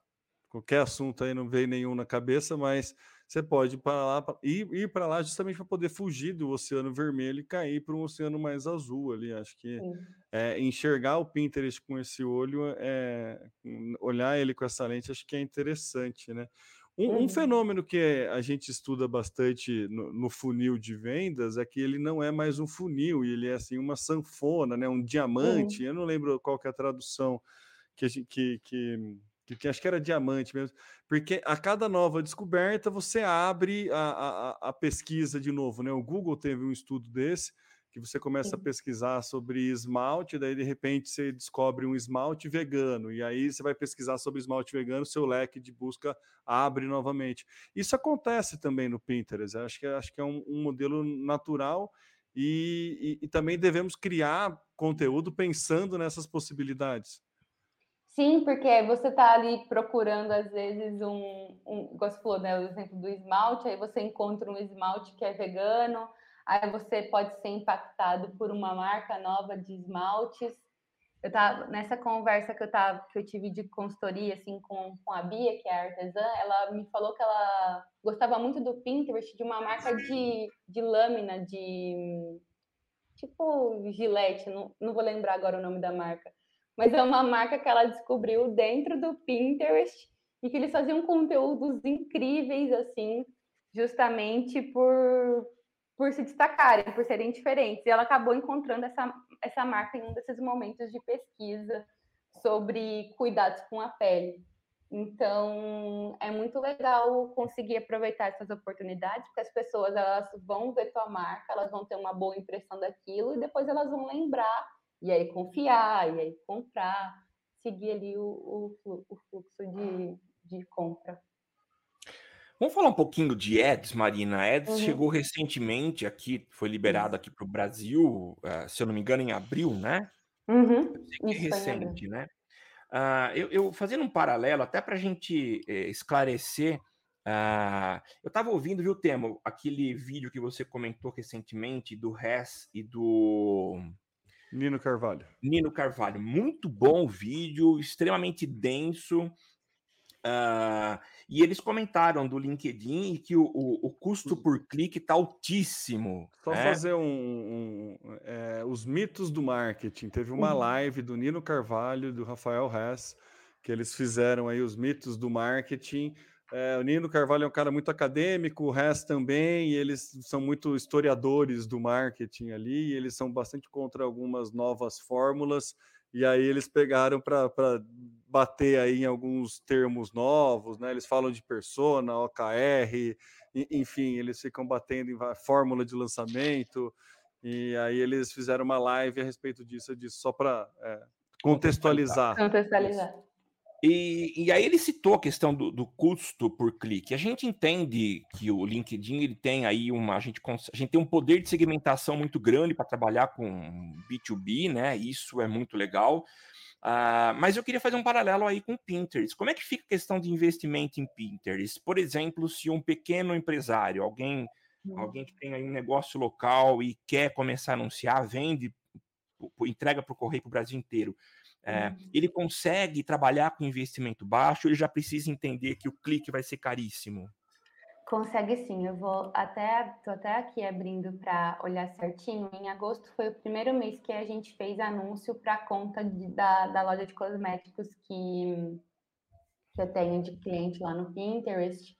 qualquer assunto aí não veio nenhum na cabeça, mas você pode ir para lá ir, ir para lá justamente para poder fugir do oceano vermelho e cair para um oceano mais azul ali. Acho que é, enxergar o Pinterest com esse olho, é, olhar ele com essa lente, acho que é interessante, né? Um, um, uhum. fenômeno que a gente estuda bastante no, no, funil de vendas é que ele não é mais um funil, ele é assim uma sanfona, né? Um diamante. Uhum. Eu não lembro qual é a tradução que, que, que que, que, acho que era diamante mesmo, porque a cada nova descoberta você abre a, a, a, pesquisa de novo, né? O Google teve um estudo desse, que você começa a pesquisar sobre esmalte, daí de repente você descobre um esmalte vegano, e aí você vai pesquisar sobre esmalte vegano, seu leque de busca abre novamente. Isso acontece também no Pinterest, acho que, acho que é um, um modelo natural e, e, e também devemos criar conteúdo pensando nessas possibilidades. Sim, porque você está ali procurando, às vezes, um, um. Você falou, né? O exemplo do esmalte, aí você encontra um esmalte que é vegano, aí você pode ser impactado por uma marca nova de esmaltes. Eu tava nessa conversa que eu tava, que eu tive de consultoria assim com, com a Bia, que é artesã, ela me falou que ela gostava muito do Pinterest de uma marca de, de lâmina de tipo Gillette, não, não vou lembrar agora o nome da marca mas é uma marca que ela descobriu dentro do Pinterest e que eles faziam conteúdos incríveis, assim, justamente por, por se destacarem, por serem diferentes. E ela acabou encontrando essa, essa marca em um desses momentos de pesquisa sobre cuidados com a pele. Então, é muito legal conseguir aproveitar essas oportunidades, porque as pessoas elas vão ver tua marca, elas vão ter uma boa impressão daquilo e depois elas vão lembrar e aí confiar, e aí comprar, seguir ali o, o, o fluxo de, de compra. Vamos falar um pouquinho de Ads, Marina. A Ads uhum. chegou recentemente aqui, foi liberado aqui para o Brasil, uh, se eu não me engano, em abril, né? Uhum. É recente, né? Uh, eu, eu, fazendo um paralelo, até para a gente eh, esclarecer, uh, eu estava ouvindo, viu, Temo, aquele vídeo que você comentou recentemente do Res e do. Nino Carvalho. Nino Carvalho. Muito bom vídeo, extremamente denso. Uh, e eles comentaram do LinkedIn que o, o, o custo por clique está altíssimo. Só né? fazer um, um é, os mitos do marketing. Teve uma uhum. live do Nino Carvalho, do Rafael Hess, que eles fizeram aí os mitos do marketing. É, o Nino Carvalho é um cara muito acadêmico, o Hess também, e eles são muito historiadores do marketing ali, eles são bastante contra algumas novas fórmulas e aí eles pegaram para bater aí em alguns termos novos, né? Eles falam de persona, OKR, enfim, eles ficam batendo em fórmula de lançamento, e aí eles fizeram uma live a respeito disso, disso só para é, contextualizar. Contextualizar. E, e, aí ele citou a questão do, do, custo por clique. A gente entende que o LinkedIn ele tem aí uma. A gente, a gente tem um poder de segmentação muito grande para trabalhar com B2B, né? Isso é muito legal. Uh, mas eu queria fazer um paralelo aí com o Pinterest. Como é que fica a questão de investimento em Pinterest? Por exemplo, se um pequeno empresário, alguém, hum. alguém que tem aí um negócio local e quer começar a anunciar, vende, entrega para o correio para o Brasil inteiro. É, uhum. Ele consegue trabalhar com investimento baixo, ele já precisa entender que o clique vai ser caríssimo. Consegue sim, eu vou até, tô até aqui abrindo para olhar certinho. Em agosto foi o primeiro mês que a gente fez anúncio para a conta de, da, da loja de cosméticos que, que eu tenho de cliente lá no Pinterest.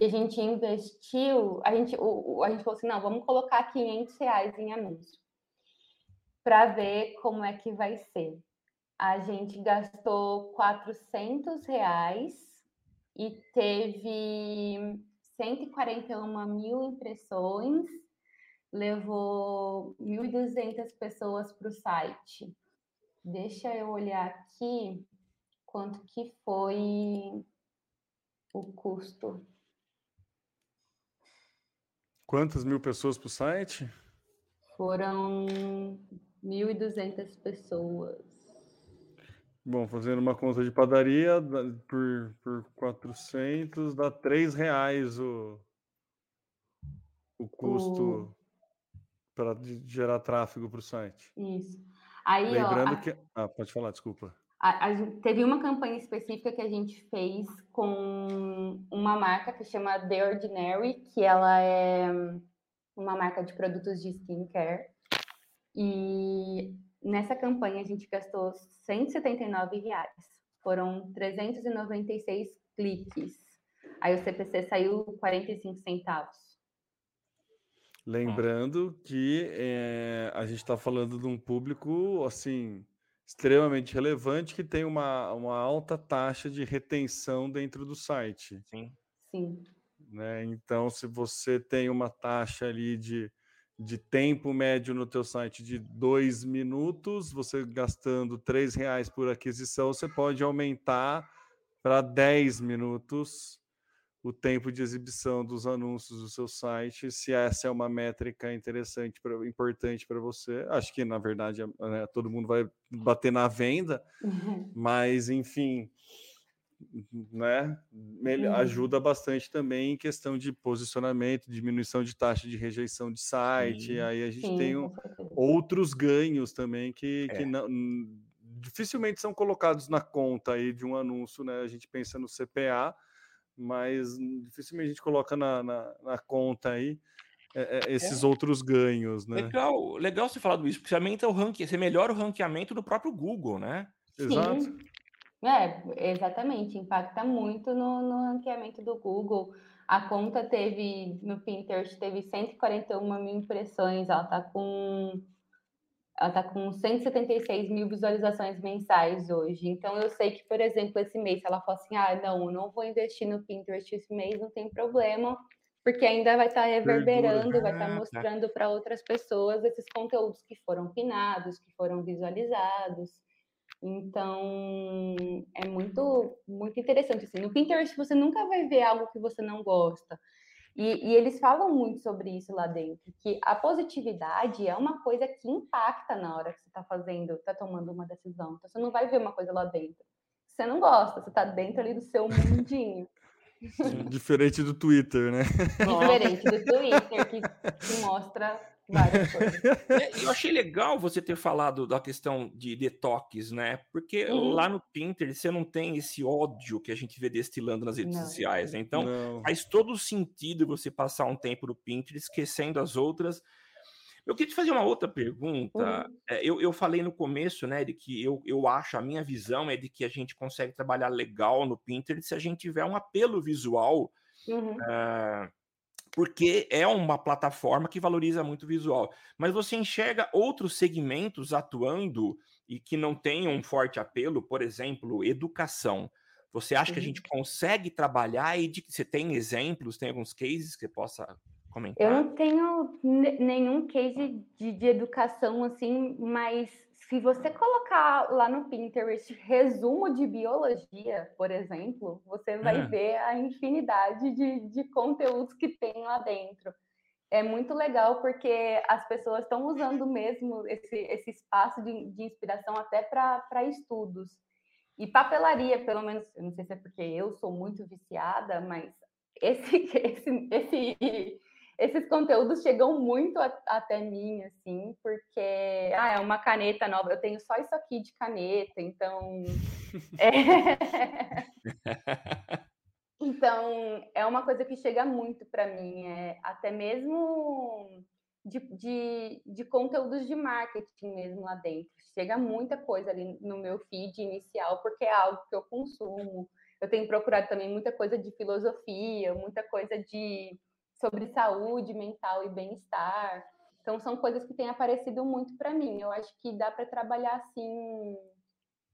E a gente investiu, a gente, o, a gente falou assim, não, vamos colocar 500 reais em anúncio para ver como é que vai ser a gente gastou 400 reais e teve 141 mil impressões, levou 1.200 pessoas para o site. Deixa eu olhar aqui quanto que foi o custo. Quantas mil pessoas para o site? Foram 1.200 pessoas. Bom, fazendo uma conta de padaria por, por 400 dá 3 reais o, o custo o... para gerar tráfego para o site. Isso. Aí, Lembrando ó, que. Ah, pode falar, desculpa. A, a, teve uma campanha específica que a gente fez com uma marca que chama The Ordinary, que ela é uma marca de produtos de skincare. E Nessa campanha a gente gastou 179 reais. Foram 396 cliques. Aí o CPC saiu 45 centavos. Lembrando que é, a gente está falando de um público assim extremamente relevante que tem uma, uma alta taxa de retenção dentro do site. Sim. Sim. Né? Então, se você tem uma taxa ali de de tempo médio no teu site de dois minutos, você gastando três reais por aquisição, você pode aumentar para 10 minutos o tempo de exibição dos anúncios do seu site, se essa é uma métrica interessante, pra, importante para você. Acho que, na verdade, né, todo mundo vai bater na venda, uhum. [LAUGHS] mas, enfim, né, uhum. ajuda bastante também em questão de posicionamento, diminuição de taxa de rejeição de site. Sim. Aí a gente Sim, tem um, outros ganhos também que, é. que não, dificilmente são colocados na conta aí de um anúncio, né? A gente pensa no CPA, mas dificilmente a gente coloca na, na, na conta aí. É, é, esses é. outros ganhos, né? Legal, legal você falar disso, porque você aumenta o ranking, você melhora o ranqueamento do próprio Google, né? Exato. Sim. É, exatamente, impacta muito no, no ranqueamento do Google. A conta teve, no Pinterest, teve 141 mil impressões, ela tá com ela está com 176 mil visualizações mensais hoje. Então, eu sei que, por exemplo, esse mês, se ela falar assim, ah, não, eu não vou investir no Pinterest esse mês, não tem problema, porque ainda vai estar tá reverberando, vai estar tá, tá mostrando para outras pessoas esses conteúdos que foram pinados, que foram visualizados. Então, é muito, muito interessante. Assim. No Pinterest, você nunca vai ver algo que você não gosta. E, e, eles falam muito sobre isso lá dentro, que a positividade é uma coisa que impacta na hora que você está fazendo, está tomando uma decisão. Então, você não vai ver uma coisa lá dentro. Você não gosta, você está dentro ali do seu mundinho. Diferente do Twitter, né? Diferente do Twitter, que, que mostra várias [LAUGHS] coisas. É, eu achei legal você ter falado da questão de detox, né? Porque uhum. lá no Pinterest você não tem esse ódio que a gente vê destilando nas redes não. sociais. Né? Então não. faz todo sentido você passar um tempo no Pinterest esquecendo as outras. Eu queria te fazer uma outra pergunta. Uhum. É, eu, eu falei no começo, né, de que eu, eu acho, a minha visão é de que a gente consegue trabalhar legal no Pinterest se a gente tiver um apelo visual. Uhum. Uh, porque é uma plataforma que valoriza muito o visual. Mas você enxerga outros segmentos atuando e que não tenham um forte apelo, por exemplo, educação. Você acha que a gente consegue trabalhar e de, você tem exemplos, tem alguns cases que você possa comentar? Eu não tenho nenhum case de, de educação assim, mas se você colocar lá no Pinterest resumo de biologia, por exemplo, você vai é. ver a infinidade de, de conteúdos que tem lá dentro. É muito legal porque as pessoas estão usando mesmo esse, esse espaço de, de inspiração até para estudos. E papelaria, pelo menos, eu não sei se é porque eu sou muito viciada, mas esse, [LAUGHS] esse, esse esses conteúdos chegam muito a, até mim, assim, porque ah, é uma caneta nova, eu tenho só isso aqui de caneta, então. [LAUGHS] É... [LAUGHS] então, é uma coisa que chega muito para mim, é até mesmo de, de, de, conteúdos de marketing mesmo lá dentro. Chega muita coisa ali no meu feed inicial, porque é algo que eu consumo. Eu tenho procurado também muita coisa de filosofia, muita coisa de sobre saúde mental e bem-estar. Então, são coisas que têm aparecido muito para mim. Eu acho que dá para trabalhar assim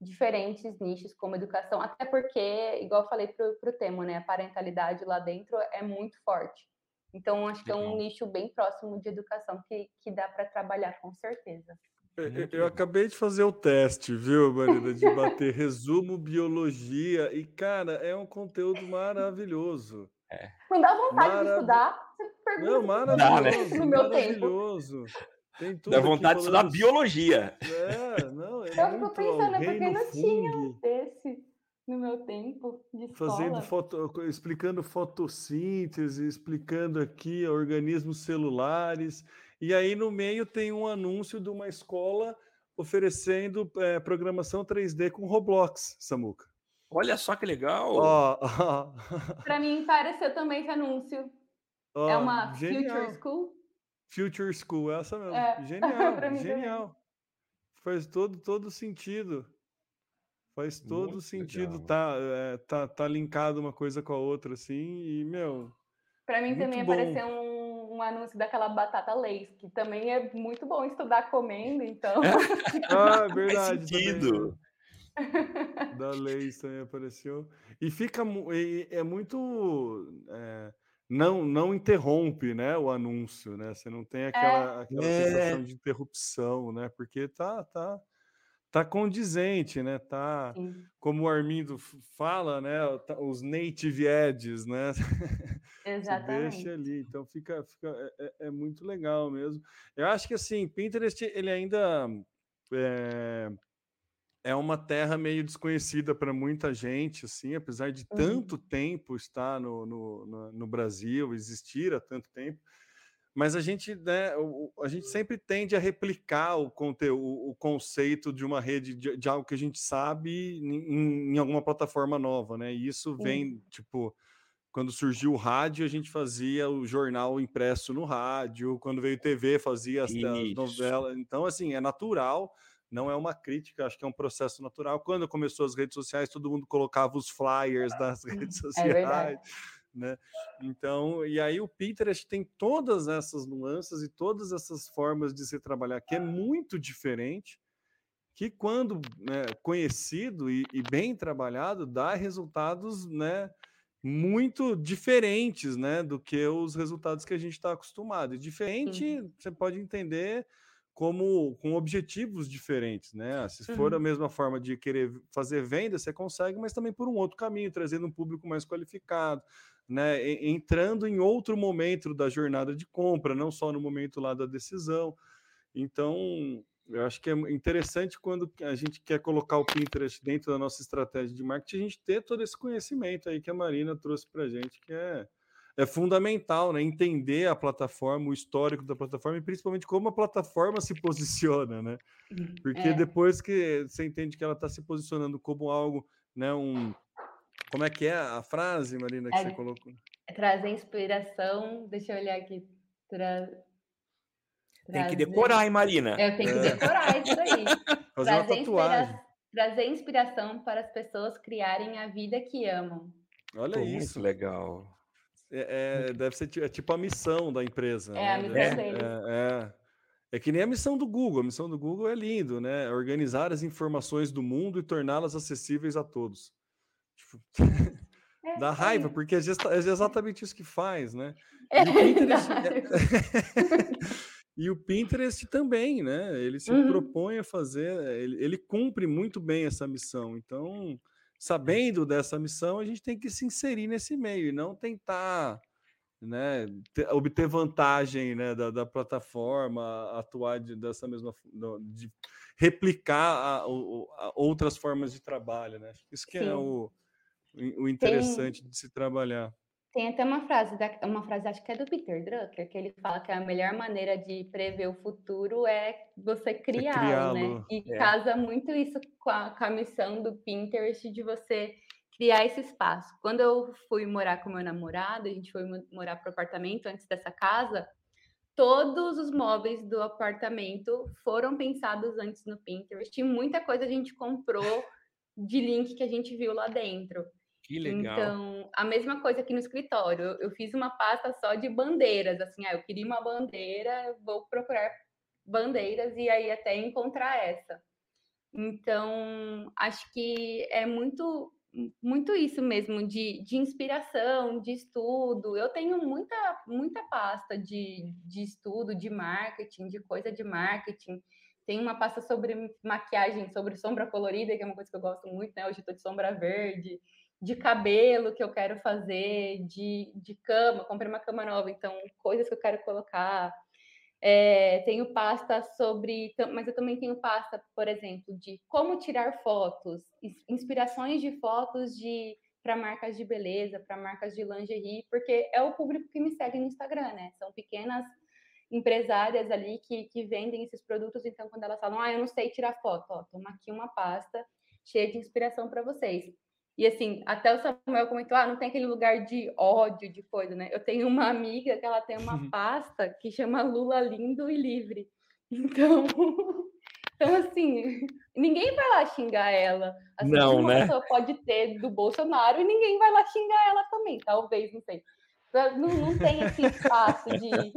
diferentes nichos como educação, até porque, igual eu falei para o tema, né, a parentalidade lá dentro é muito forte. Então, acho que é um nicho bem próximo de educação que, que dá para trabalhar com certeza. É, eu, acabei de fazer o teste, viu, Marina, de bater resumo biologia e, cara, é um conteúdo maravilhoso. É. Não dá vontade Marav... de estudar. Você pergunta não, maravilhoso, no meu maravilhoso. tempo. Tem tudo Dá vontade de estudar biologia. É, não, é Eu fico pensando, é porque não tinha esse no meu tempo de escola. Fazendo foto, explicando fotossíntese, explicando aqui organismos celulares. E aí no meio tem um anúncio de uma escola oferecendo é, programação 3D com Roblox, Samuca. Olha só que legal. Oh, oh. Para mim pareceu também esse anúncio. Oh, é uma genial. Future School? Future School, essa mesmo. É. Genial, [LAUGHS] genial. Faz todo, todo sentido. Faz todo Muito sentido tá, é, tá, tá linkado uma coisa com a outra, assim, e, meu. Para mim também bom. apareceu um, um, anúncio daquela batata Lays, que também é muito bom estudar comendo, então. [LAUGHS] [LAUGHS] ah, é verdade. Faz sentido. Da lei também apareceu. E fica e é muito é, não não interrompe, né, o anúncio, né? Você não tem aquela, é. aquela é. sensação de interrupção, né? Porque tá tá tá condizente, né? Tá Sim. como o Armindo fala, né? Tá, os native edges, né? [LAUGHS] Exatamente. deixa ali, então fica, fica é, é, é, muito legal mesmo. Eu acho que assim, Pinterest ele ainda é, é uma terra meio desconhecida para muita gente, assim, apesar de tanto uhum. tempo estar no, no, no, Brasil, existir há tanto tempo, mas a gente, né, a gente sempre tende a replicar o, conteúdo, o conceito de uma rede, de, de algo que a gente sabe em, em, alguma plataforma nova, né? E isso vem, uhum. tipo, quando surgiu o rádio, a gente fazia o jornal impresso no rádio, quando veio TV, fazia as, as novelas. Então, assim, é natural não é uma crítica, acho que é um processo natural. Quando começou as redes sociais, todo mundo colocava os flyers das [LAUGHS] redes [LAUGHS] é sociais. É né? Então, e aí o Pinterest tem todas essas nuances e todas essas formas de se trabalhar que é muito diferente, que quando né, conhecido e, e, bem trabalhado dá resultados, né? Muito diferentes, né, do que os resultados que a gente está acostumado. E diferente, você pode entender como com objetivos diferentes, né? Se for a uhum. mesma forma de querer fazer venda, você consegue, mas também por um outro caminho, trazendo um público mais qualificado, né? Entrando em outro momento da jornada de compra, não só no momento lá da decisão. Então, eu acho que é interessante quando a gente quer colocar o Pinterest dentro da nossa estratégia de marketing, a gente ter todo esse conhecimento aí que a Marina trouxe para a gente, que é é fundamental, né? Entender a plataforma, o histórico da plataforma e principalmente como a plataforma se posiciona, né? Uhum. Porque é. depois que você entende que ela está se posicionando como algo, né? Um, como é que é a frase, Marina, que é, você colocou? É trazer inspiração. Deixa eu olhar aqui. Tra... Tem que decorar, hein, Marina? Eu tenho que é. decorar isso aí. [LAUGHS] Fazer trazer, uma tatuagem. Inspira... trazer inspiração para as pessoas criarem a vida que amam. Olha Pô, isso. Muito legal. É, é, deve ser é tipo a missão da empresa. É né? a missão é, dele. É, é, que nem a missão do Google. A missão do Google é lindo, né? Organizar as informações do mundo e torná-las acessíveis a todos. Tipo, [LAUGHS] é, dá raiva, porque é, é, exatamente isso que faz, né? E o [LAUGHS] Pinterest, [LAUGHS] e o Pinterest também, né? Ele se uhum. propõe a fazer, ele, ele cumpre muito bem essa missão. Então, sabendo dessa missão, a gente tem que se inserir nesse meio e não tentar né, ter, obter vantagem né, da, da, plataforma, atuar de, dessa mesma de replicar a, a outras formas de trabalho, né? Isso que é Sim. é o, o interessante tem, de se trabalhar. Tem até uma frase, uma frase, acho que é do Peter Drucker, que ele fala que a melhor maneira de prever o futuro é você criá-lo, é né? E é. casa muito isso com a, com a missão do Pinterest de você criar esse espaço. Quando eu fui morar com meu namorado, a gente foi morar para o apartamento antes dessa casa, todos os móveis do apartamento foram pensados antes no Pinterest. E muita coisa a gente comprou de link que a gente viu lá dentro. Que legal. Então, a mesma coisa aqui no escritório. Eu, eu fiz uma pasta só de bandeiras, assim, ah, eu queria uma bandeira, vou procurar bandeiras e aí até encontrar essa. Então, acho que é muito muito isso mesmo de, de inspiração, de estudo. Eu tenho muita muita pasta de, de estudo, de marketing, de coisa de marketing. Tem uma pasta sobre maquiagem, sobre sombra colorida, que é uma coisa que eu gosto muito, né? Hoje estou de sombra verde de cabelo que eu quero fazer, de, de cama, comprei uma cama nova, então coisas que eu quero colocar. É, tenho pasta sobre, mas eu também tenho pasta, por exemplo, de como tirar fotos, inspirações de fotos de para marcas de beleza, para marcas de lingerie, porque é o público que me segue no Instagram, né? São pequenas empresárias ali que, que vendem esses produtos, então quando elas falam, ah, eu não sei tirar foto, ó, toma aqui uma pasta cheia de inspiração para vocês. E assim, até o Samuel comentou: ah, não tem aquele lugar de ódio, de coisa, né? Eu tenho uma amiga que ela tem uma uhum. pasta que chama Lula Lindo e Livre. [LAUGHS] Então, então assim, ninguém vai lá xingar ela. Assim, não, uma né? pessoa pode ter do Bolsonaro e ninguém vai lá xingar ela também, talvez, não sei. Não, não tem esse espaço de,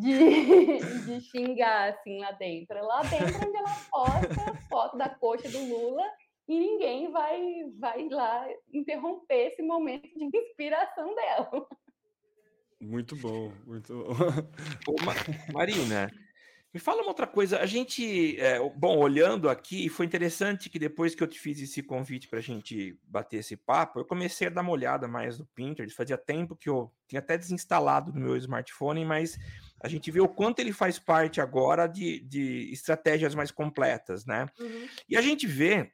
de, de xingar assim lá dentro. Lá dentro onde ela posta foto da coxa do Lula e ninguém vai, vai lá interromper esse momento de inspiração dela. Muito bom, muito bom. Ô, Marina, [LAUGHS] me fala uma outra coisa. A gente, é, bom, olhando aqui, foi interessante que depois que eu te fiz esse convite para a gente bater esse papo, eu comecei a dar uma olhada mais no Pinterest. Fazia tempo que eu tinha até desinstalado no meu smartphone, mas a gente vê o quanto ele faz parte agora de, de estratégias mais completas, né? Uhum. E a gente vê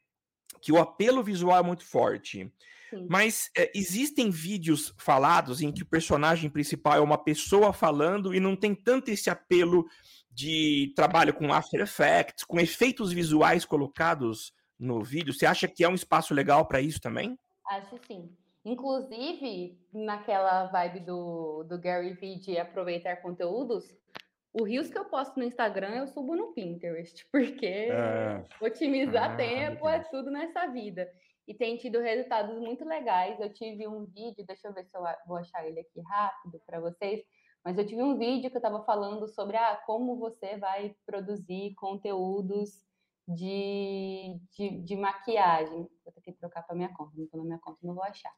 que o apelo visual é muito forte. Sim. Mas é, existem vídeos falados em que o personagem principal é uma pessoa falando e não tem tanto esse apelo de trabalho com After Effects, com efeitos visuais colocados no vídeo. Você acha que é um espaço legal para isso também? Acho sim. Inclusive, naquela vibe do, do Gary Vee de aproveitar conteúdos, O Rios que eu posto no Instagram, eu subo no Pinterest, [LAUGHS] porque é. otimizar ah, tempo é tudo nessa vida. E tem tido resultados muito legais. Eu tive um vídeo, deixa eu ver se eu vou achar ele aqui rápido para vocês, mas eu tive um vídeo que eu estava falando sobre ah, como você vai produzir conteúdos de, de, de maquiagem. Vou ter que trocar para minha conta, não estou na minha conta, não vou achar.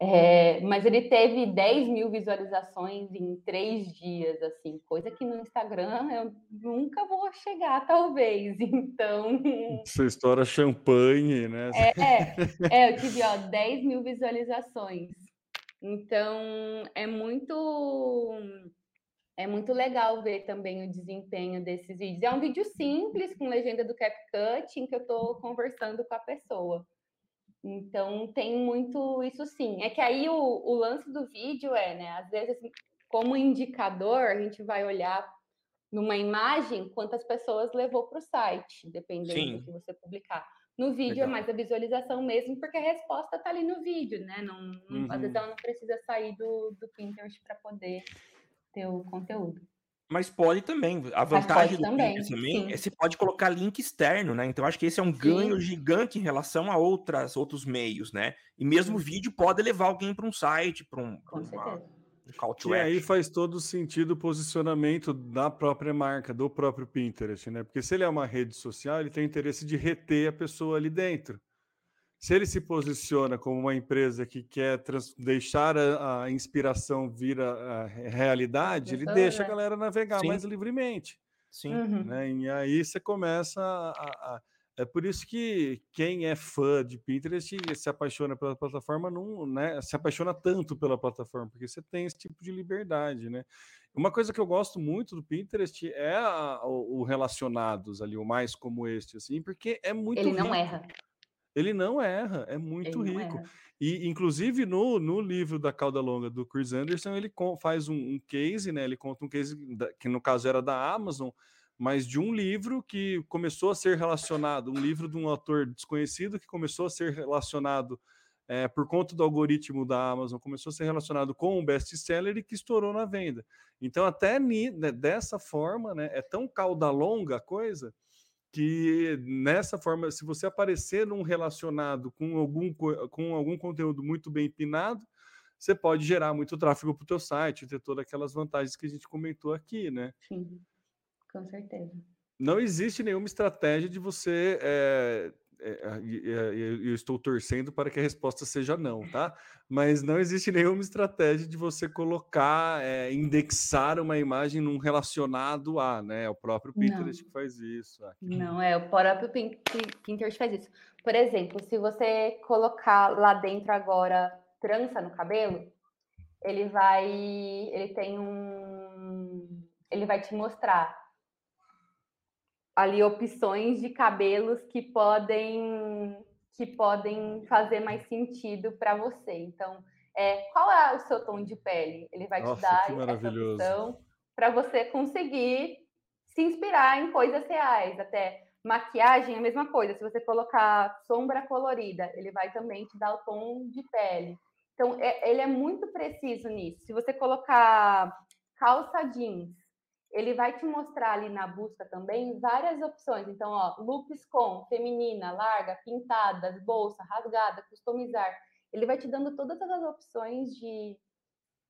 É, mas ele teve 10 mil visualizações em três dias, assim, coisa que no Instagram eu nunca vou chegar, [LAUGHS] talvez. Então. Você estoura champanhe, né? É, é, é eu tive ó, 10 mil visualizações. Então é muito. É muito legal ver também o desempenho desses vídeos. É um vídeo simples, com legenda do CapCut, em que eu estou conversando com a pessoa. Então, tem muito isso sim. É que aí o, o lance do vídeo é, né? Às vezes, como indicador, a gente vai olhar numa imagem quantas pessoas levou para o site, dependendo sim. do que você publicar. No vídeo é Legal. é mais a visualização mesmo, porque a resposta está ali no vídeo, né? Não, uhum. Às vezes ela não precisa sair do, do Pinterest para poder ter o conteúdo. Mas pode também. A vantagem do também, Pinterest também é você pode colocar link externo, né? Então acho que esse é um ganho sim. gigante em relação a outras outros meios, né? E mesmo o vídeo pode levar alguém para um site, para um, Com uma, um e aí faz todo sentido o posicionamento da própria marca, do próprio Pinterest, né? Porque se ele é uma rede social, ele tem interesse de reter a pessoa ali dentro se ele se posiciona como uma empresa que quer deixar a, a, inspiração vir a, a realidade, ele deixa a galera navegar Sim. mais livremente. Sim. Uhum. Né? E aí você começa a, É por isso que quem é fã de Pinterest se apaixona pela plataforma, não, né? Se apaixona tanto pela plataforma, porque você tem esse tipo de liberdade, né? Uma coisa que eu gosto muito do Pinterest é o, o relacionados ali, o mais como este, assim, porque é muito. Ele não rico. erra. Ele não erra, é muito Ele rico. E, inclusive, no, no livro da Cauda Longa do Chris Anderson, ele faz um, um case, né? Ele conta um case da, que, no caso, era da Amazon, mas de um livro que começou a ser relacionado, um livro de um autor desconhecido que começou a ser relacionado é, por conta do algoritmo da Amazon, começou a ser relacionado com um best-seller e que estourou na venda. Então, até né, dessa forma, né, é tão cauda longa a coisa que nessa forma, se você aparecer num relacionado com algum, com algum conteúdo muito bem empinado, você pode gerar muito tráfego para o teu site, ter todas aquelas vantagens que a gente comentou aqui, né? Sim, com certeza. Não existe nenhuma estratégia de você é, eu estou torcendo para que a resposta seja não, tá? Mas não existe nenhuma estratégia de você colocar, é, indexar uma imagem num relacionado a, né? É o próprio Pinterest não. que faz isso. Aqui. Não, é o próprio Pinterest faz isso. Por exemplo, se você colocar lá dentro agora trança no cabelo, ele vai, ele tem um, ele vai te mostrar ali opções de cabelos que podem que podem fazer mais sentido para você. Então, é, qual é o seu tom de pele? Ele vai Nossa, te dar essa opção para você conseguir se inspirar em coisas reais, até maquiagem é a mesma coisa. Se você colocar sombra colorida, ele vai também te dar o tom de pele. Então, é, ele é muito preciso nisso. Se você colocar calça jeans, ele vai te mostrar ali na busca também várias opções. Então, ó, looks com feminina, larga, pintadas, bolsa, rasgada, customizar. Ele vai te dando todas as opções de,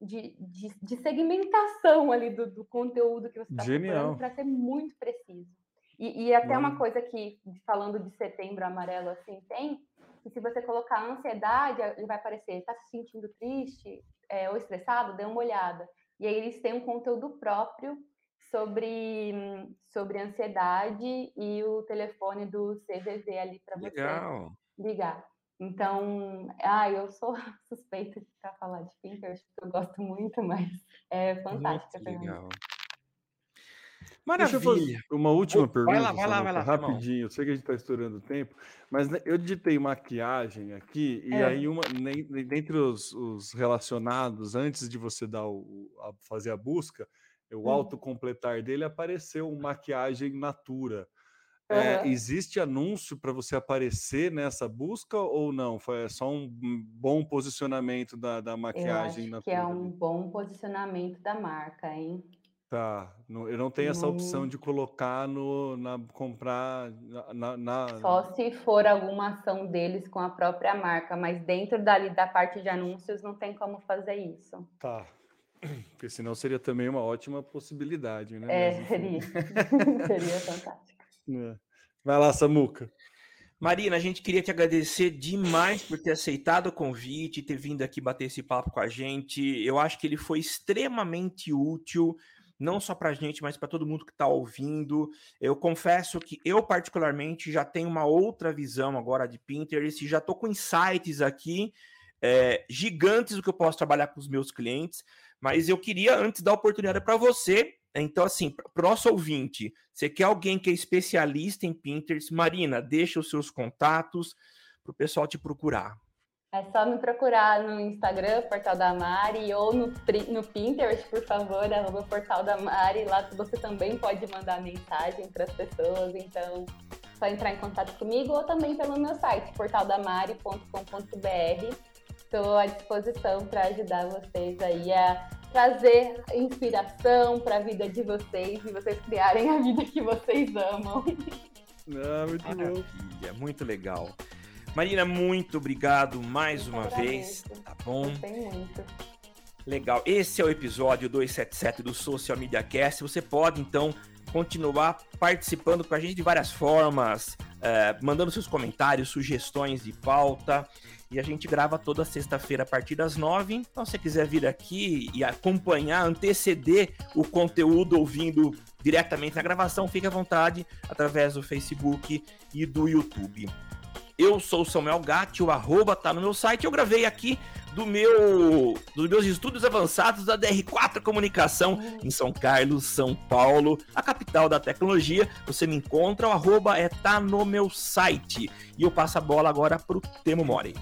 de, de, de segmentação ali do, do, conteúdo que você está procurando para ser muito preciso. E, e até uma coisa que, falando de setembro amarelo, assim, tem, que se você colocar ansiedade, ele vai aparecer, está se sentindo triste é, ou estressado, dê uma olhada. E aí eles têm um conteúdo próprio sobre, sobre ansiedade e o telefone do CVV ali para você Legal. ligar. Então, ah, eu sou [LAUGHS] suspeita para falar de Pinterest, porque eu gosto muito, mas é fantástica. Muito legal. Maravilha. Deixa eu fazer uma última pergunta. Vai lá, vai lá, vai lá. Rapidinho, eu sei que a gente está estourando o tempo, mas eu digitei maquiagem aqui, e é. aí, uma, dentre os, os, relacionados, antes de você dar o, a, fazer a busca, o hum. autocompletar dele apareceu maquiagem natura. Uhum. É, existe anúncio para você aparecer nessa busca ou não? Foi só um bom posicionamento da, da maquiagem Eu acho? Que é um bom posicionamento da marca, hein? Tá. eu não tenho essa opção de colocar no na comprar na, na, Só se for alguma ação deles com a própria marca, mas dentro dali da parte de anúncios não tem como fazer isso. Tá. Porque senão seria também uma ótima possibilidade, né? É, Mas, seria. [LAUGHS] seria fantástico. É. Vai lá, Samuca. Marina, a gente queria te agradecer demais por ter aceitado o convite, ter vindo aqui bater esse papo com a gente. Eu acho que ele foi extremamente útil, não só para a gente, mas para todo mundo que está ouvindo. Eu confesso que eu, particularmente, já tenho uma outra visão agora de Pinterest, já estou com insights aqui é, gigantes do que eu posso trabalhar com os meus clientes, mas eu queria, antes dar oportunidade para você, então, assim, para nosso ouvinte, você quer alguém que é especialista em Pinterest? Marina, deixa os seus contatos para o pessoal te procurar. É só me procurar no Instagram, Portal da Mari, ou no, no Pinterest, por favor, arroba Portal da Mari. Lá você também pode mandar mensagem para as pessoas, então só entrar em contato comigo ou também pelo meu site, portaldamari.com.br. Estou à disposição para ajudar vocês aí a trazer inspiração para a vida de vocês e vocês criarem a vida que vocês amam. Ah, muito Maravilha, bom. muito legal. Marina, muito obrigado mais uma vez. Tá bom? muito. Legal. Esse é o episódio 277 do Social Media Cast. Você pode, então, continuar participando com a gente de várias formas, uh, mandando seus comentários, sugestões de pauta. E a gente grava toda sexta-feira a partir das nove. Então, se você quiser vir aqui e acompanhar, anteceder o conteúdo ouvindo diretamente na gravação, fique à vontade através do Facebook e do YouTube. Eu sou o Samuel Gatti, o arroba tá no meu site. Eu gravei aqui do meu dos meus estudos avançados da DR4 Comunicação em São Carlos, São Paulo, a capital da tecnologia. Você me encontra, o arroba é tá no meu site. E eu passo a bola agora pro Temo Mori.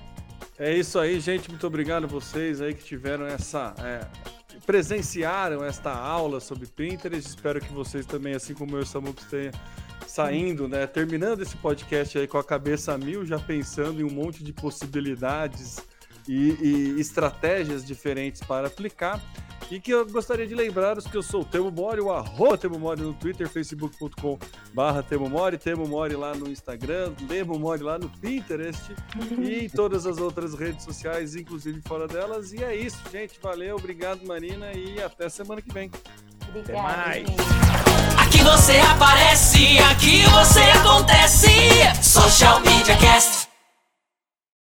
É isso aí, gente. Muito obrigado a vocês aí que tiveram essa. É, presenciaram esta aula sobre Pinterest. Espero que vocês também, assim como eu e o Samu, tenham saindo, né? Terminando esse podcast aí com a cabeça mil, já pensando em um monte de possibilidades e, e estratégias diferentes para aplicar. E que eu gostaria de lembrar os que eu sou o Temo Mori, o arroba Temo Mori no Twitter, facebook.com barra Temo Mori, Temo Mori lá no Instagram, Temo Mori lá no Pinterest e todas as outras redes sociais, inclusive fora delas. E é isso, gente. Valeu, obrigado, Marina, e até semana que vem. Obrigada, até mais. Aqui você aparece, aqui você acontece. Social Media Cast.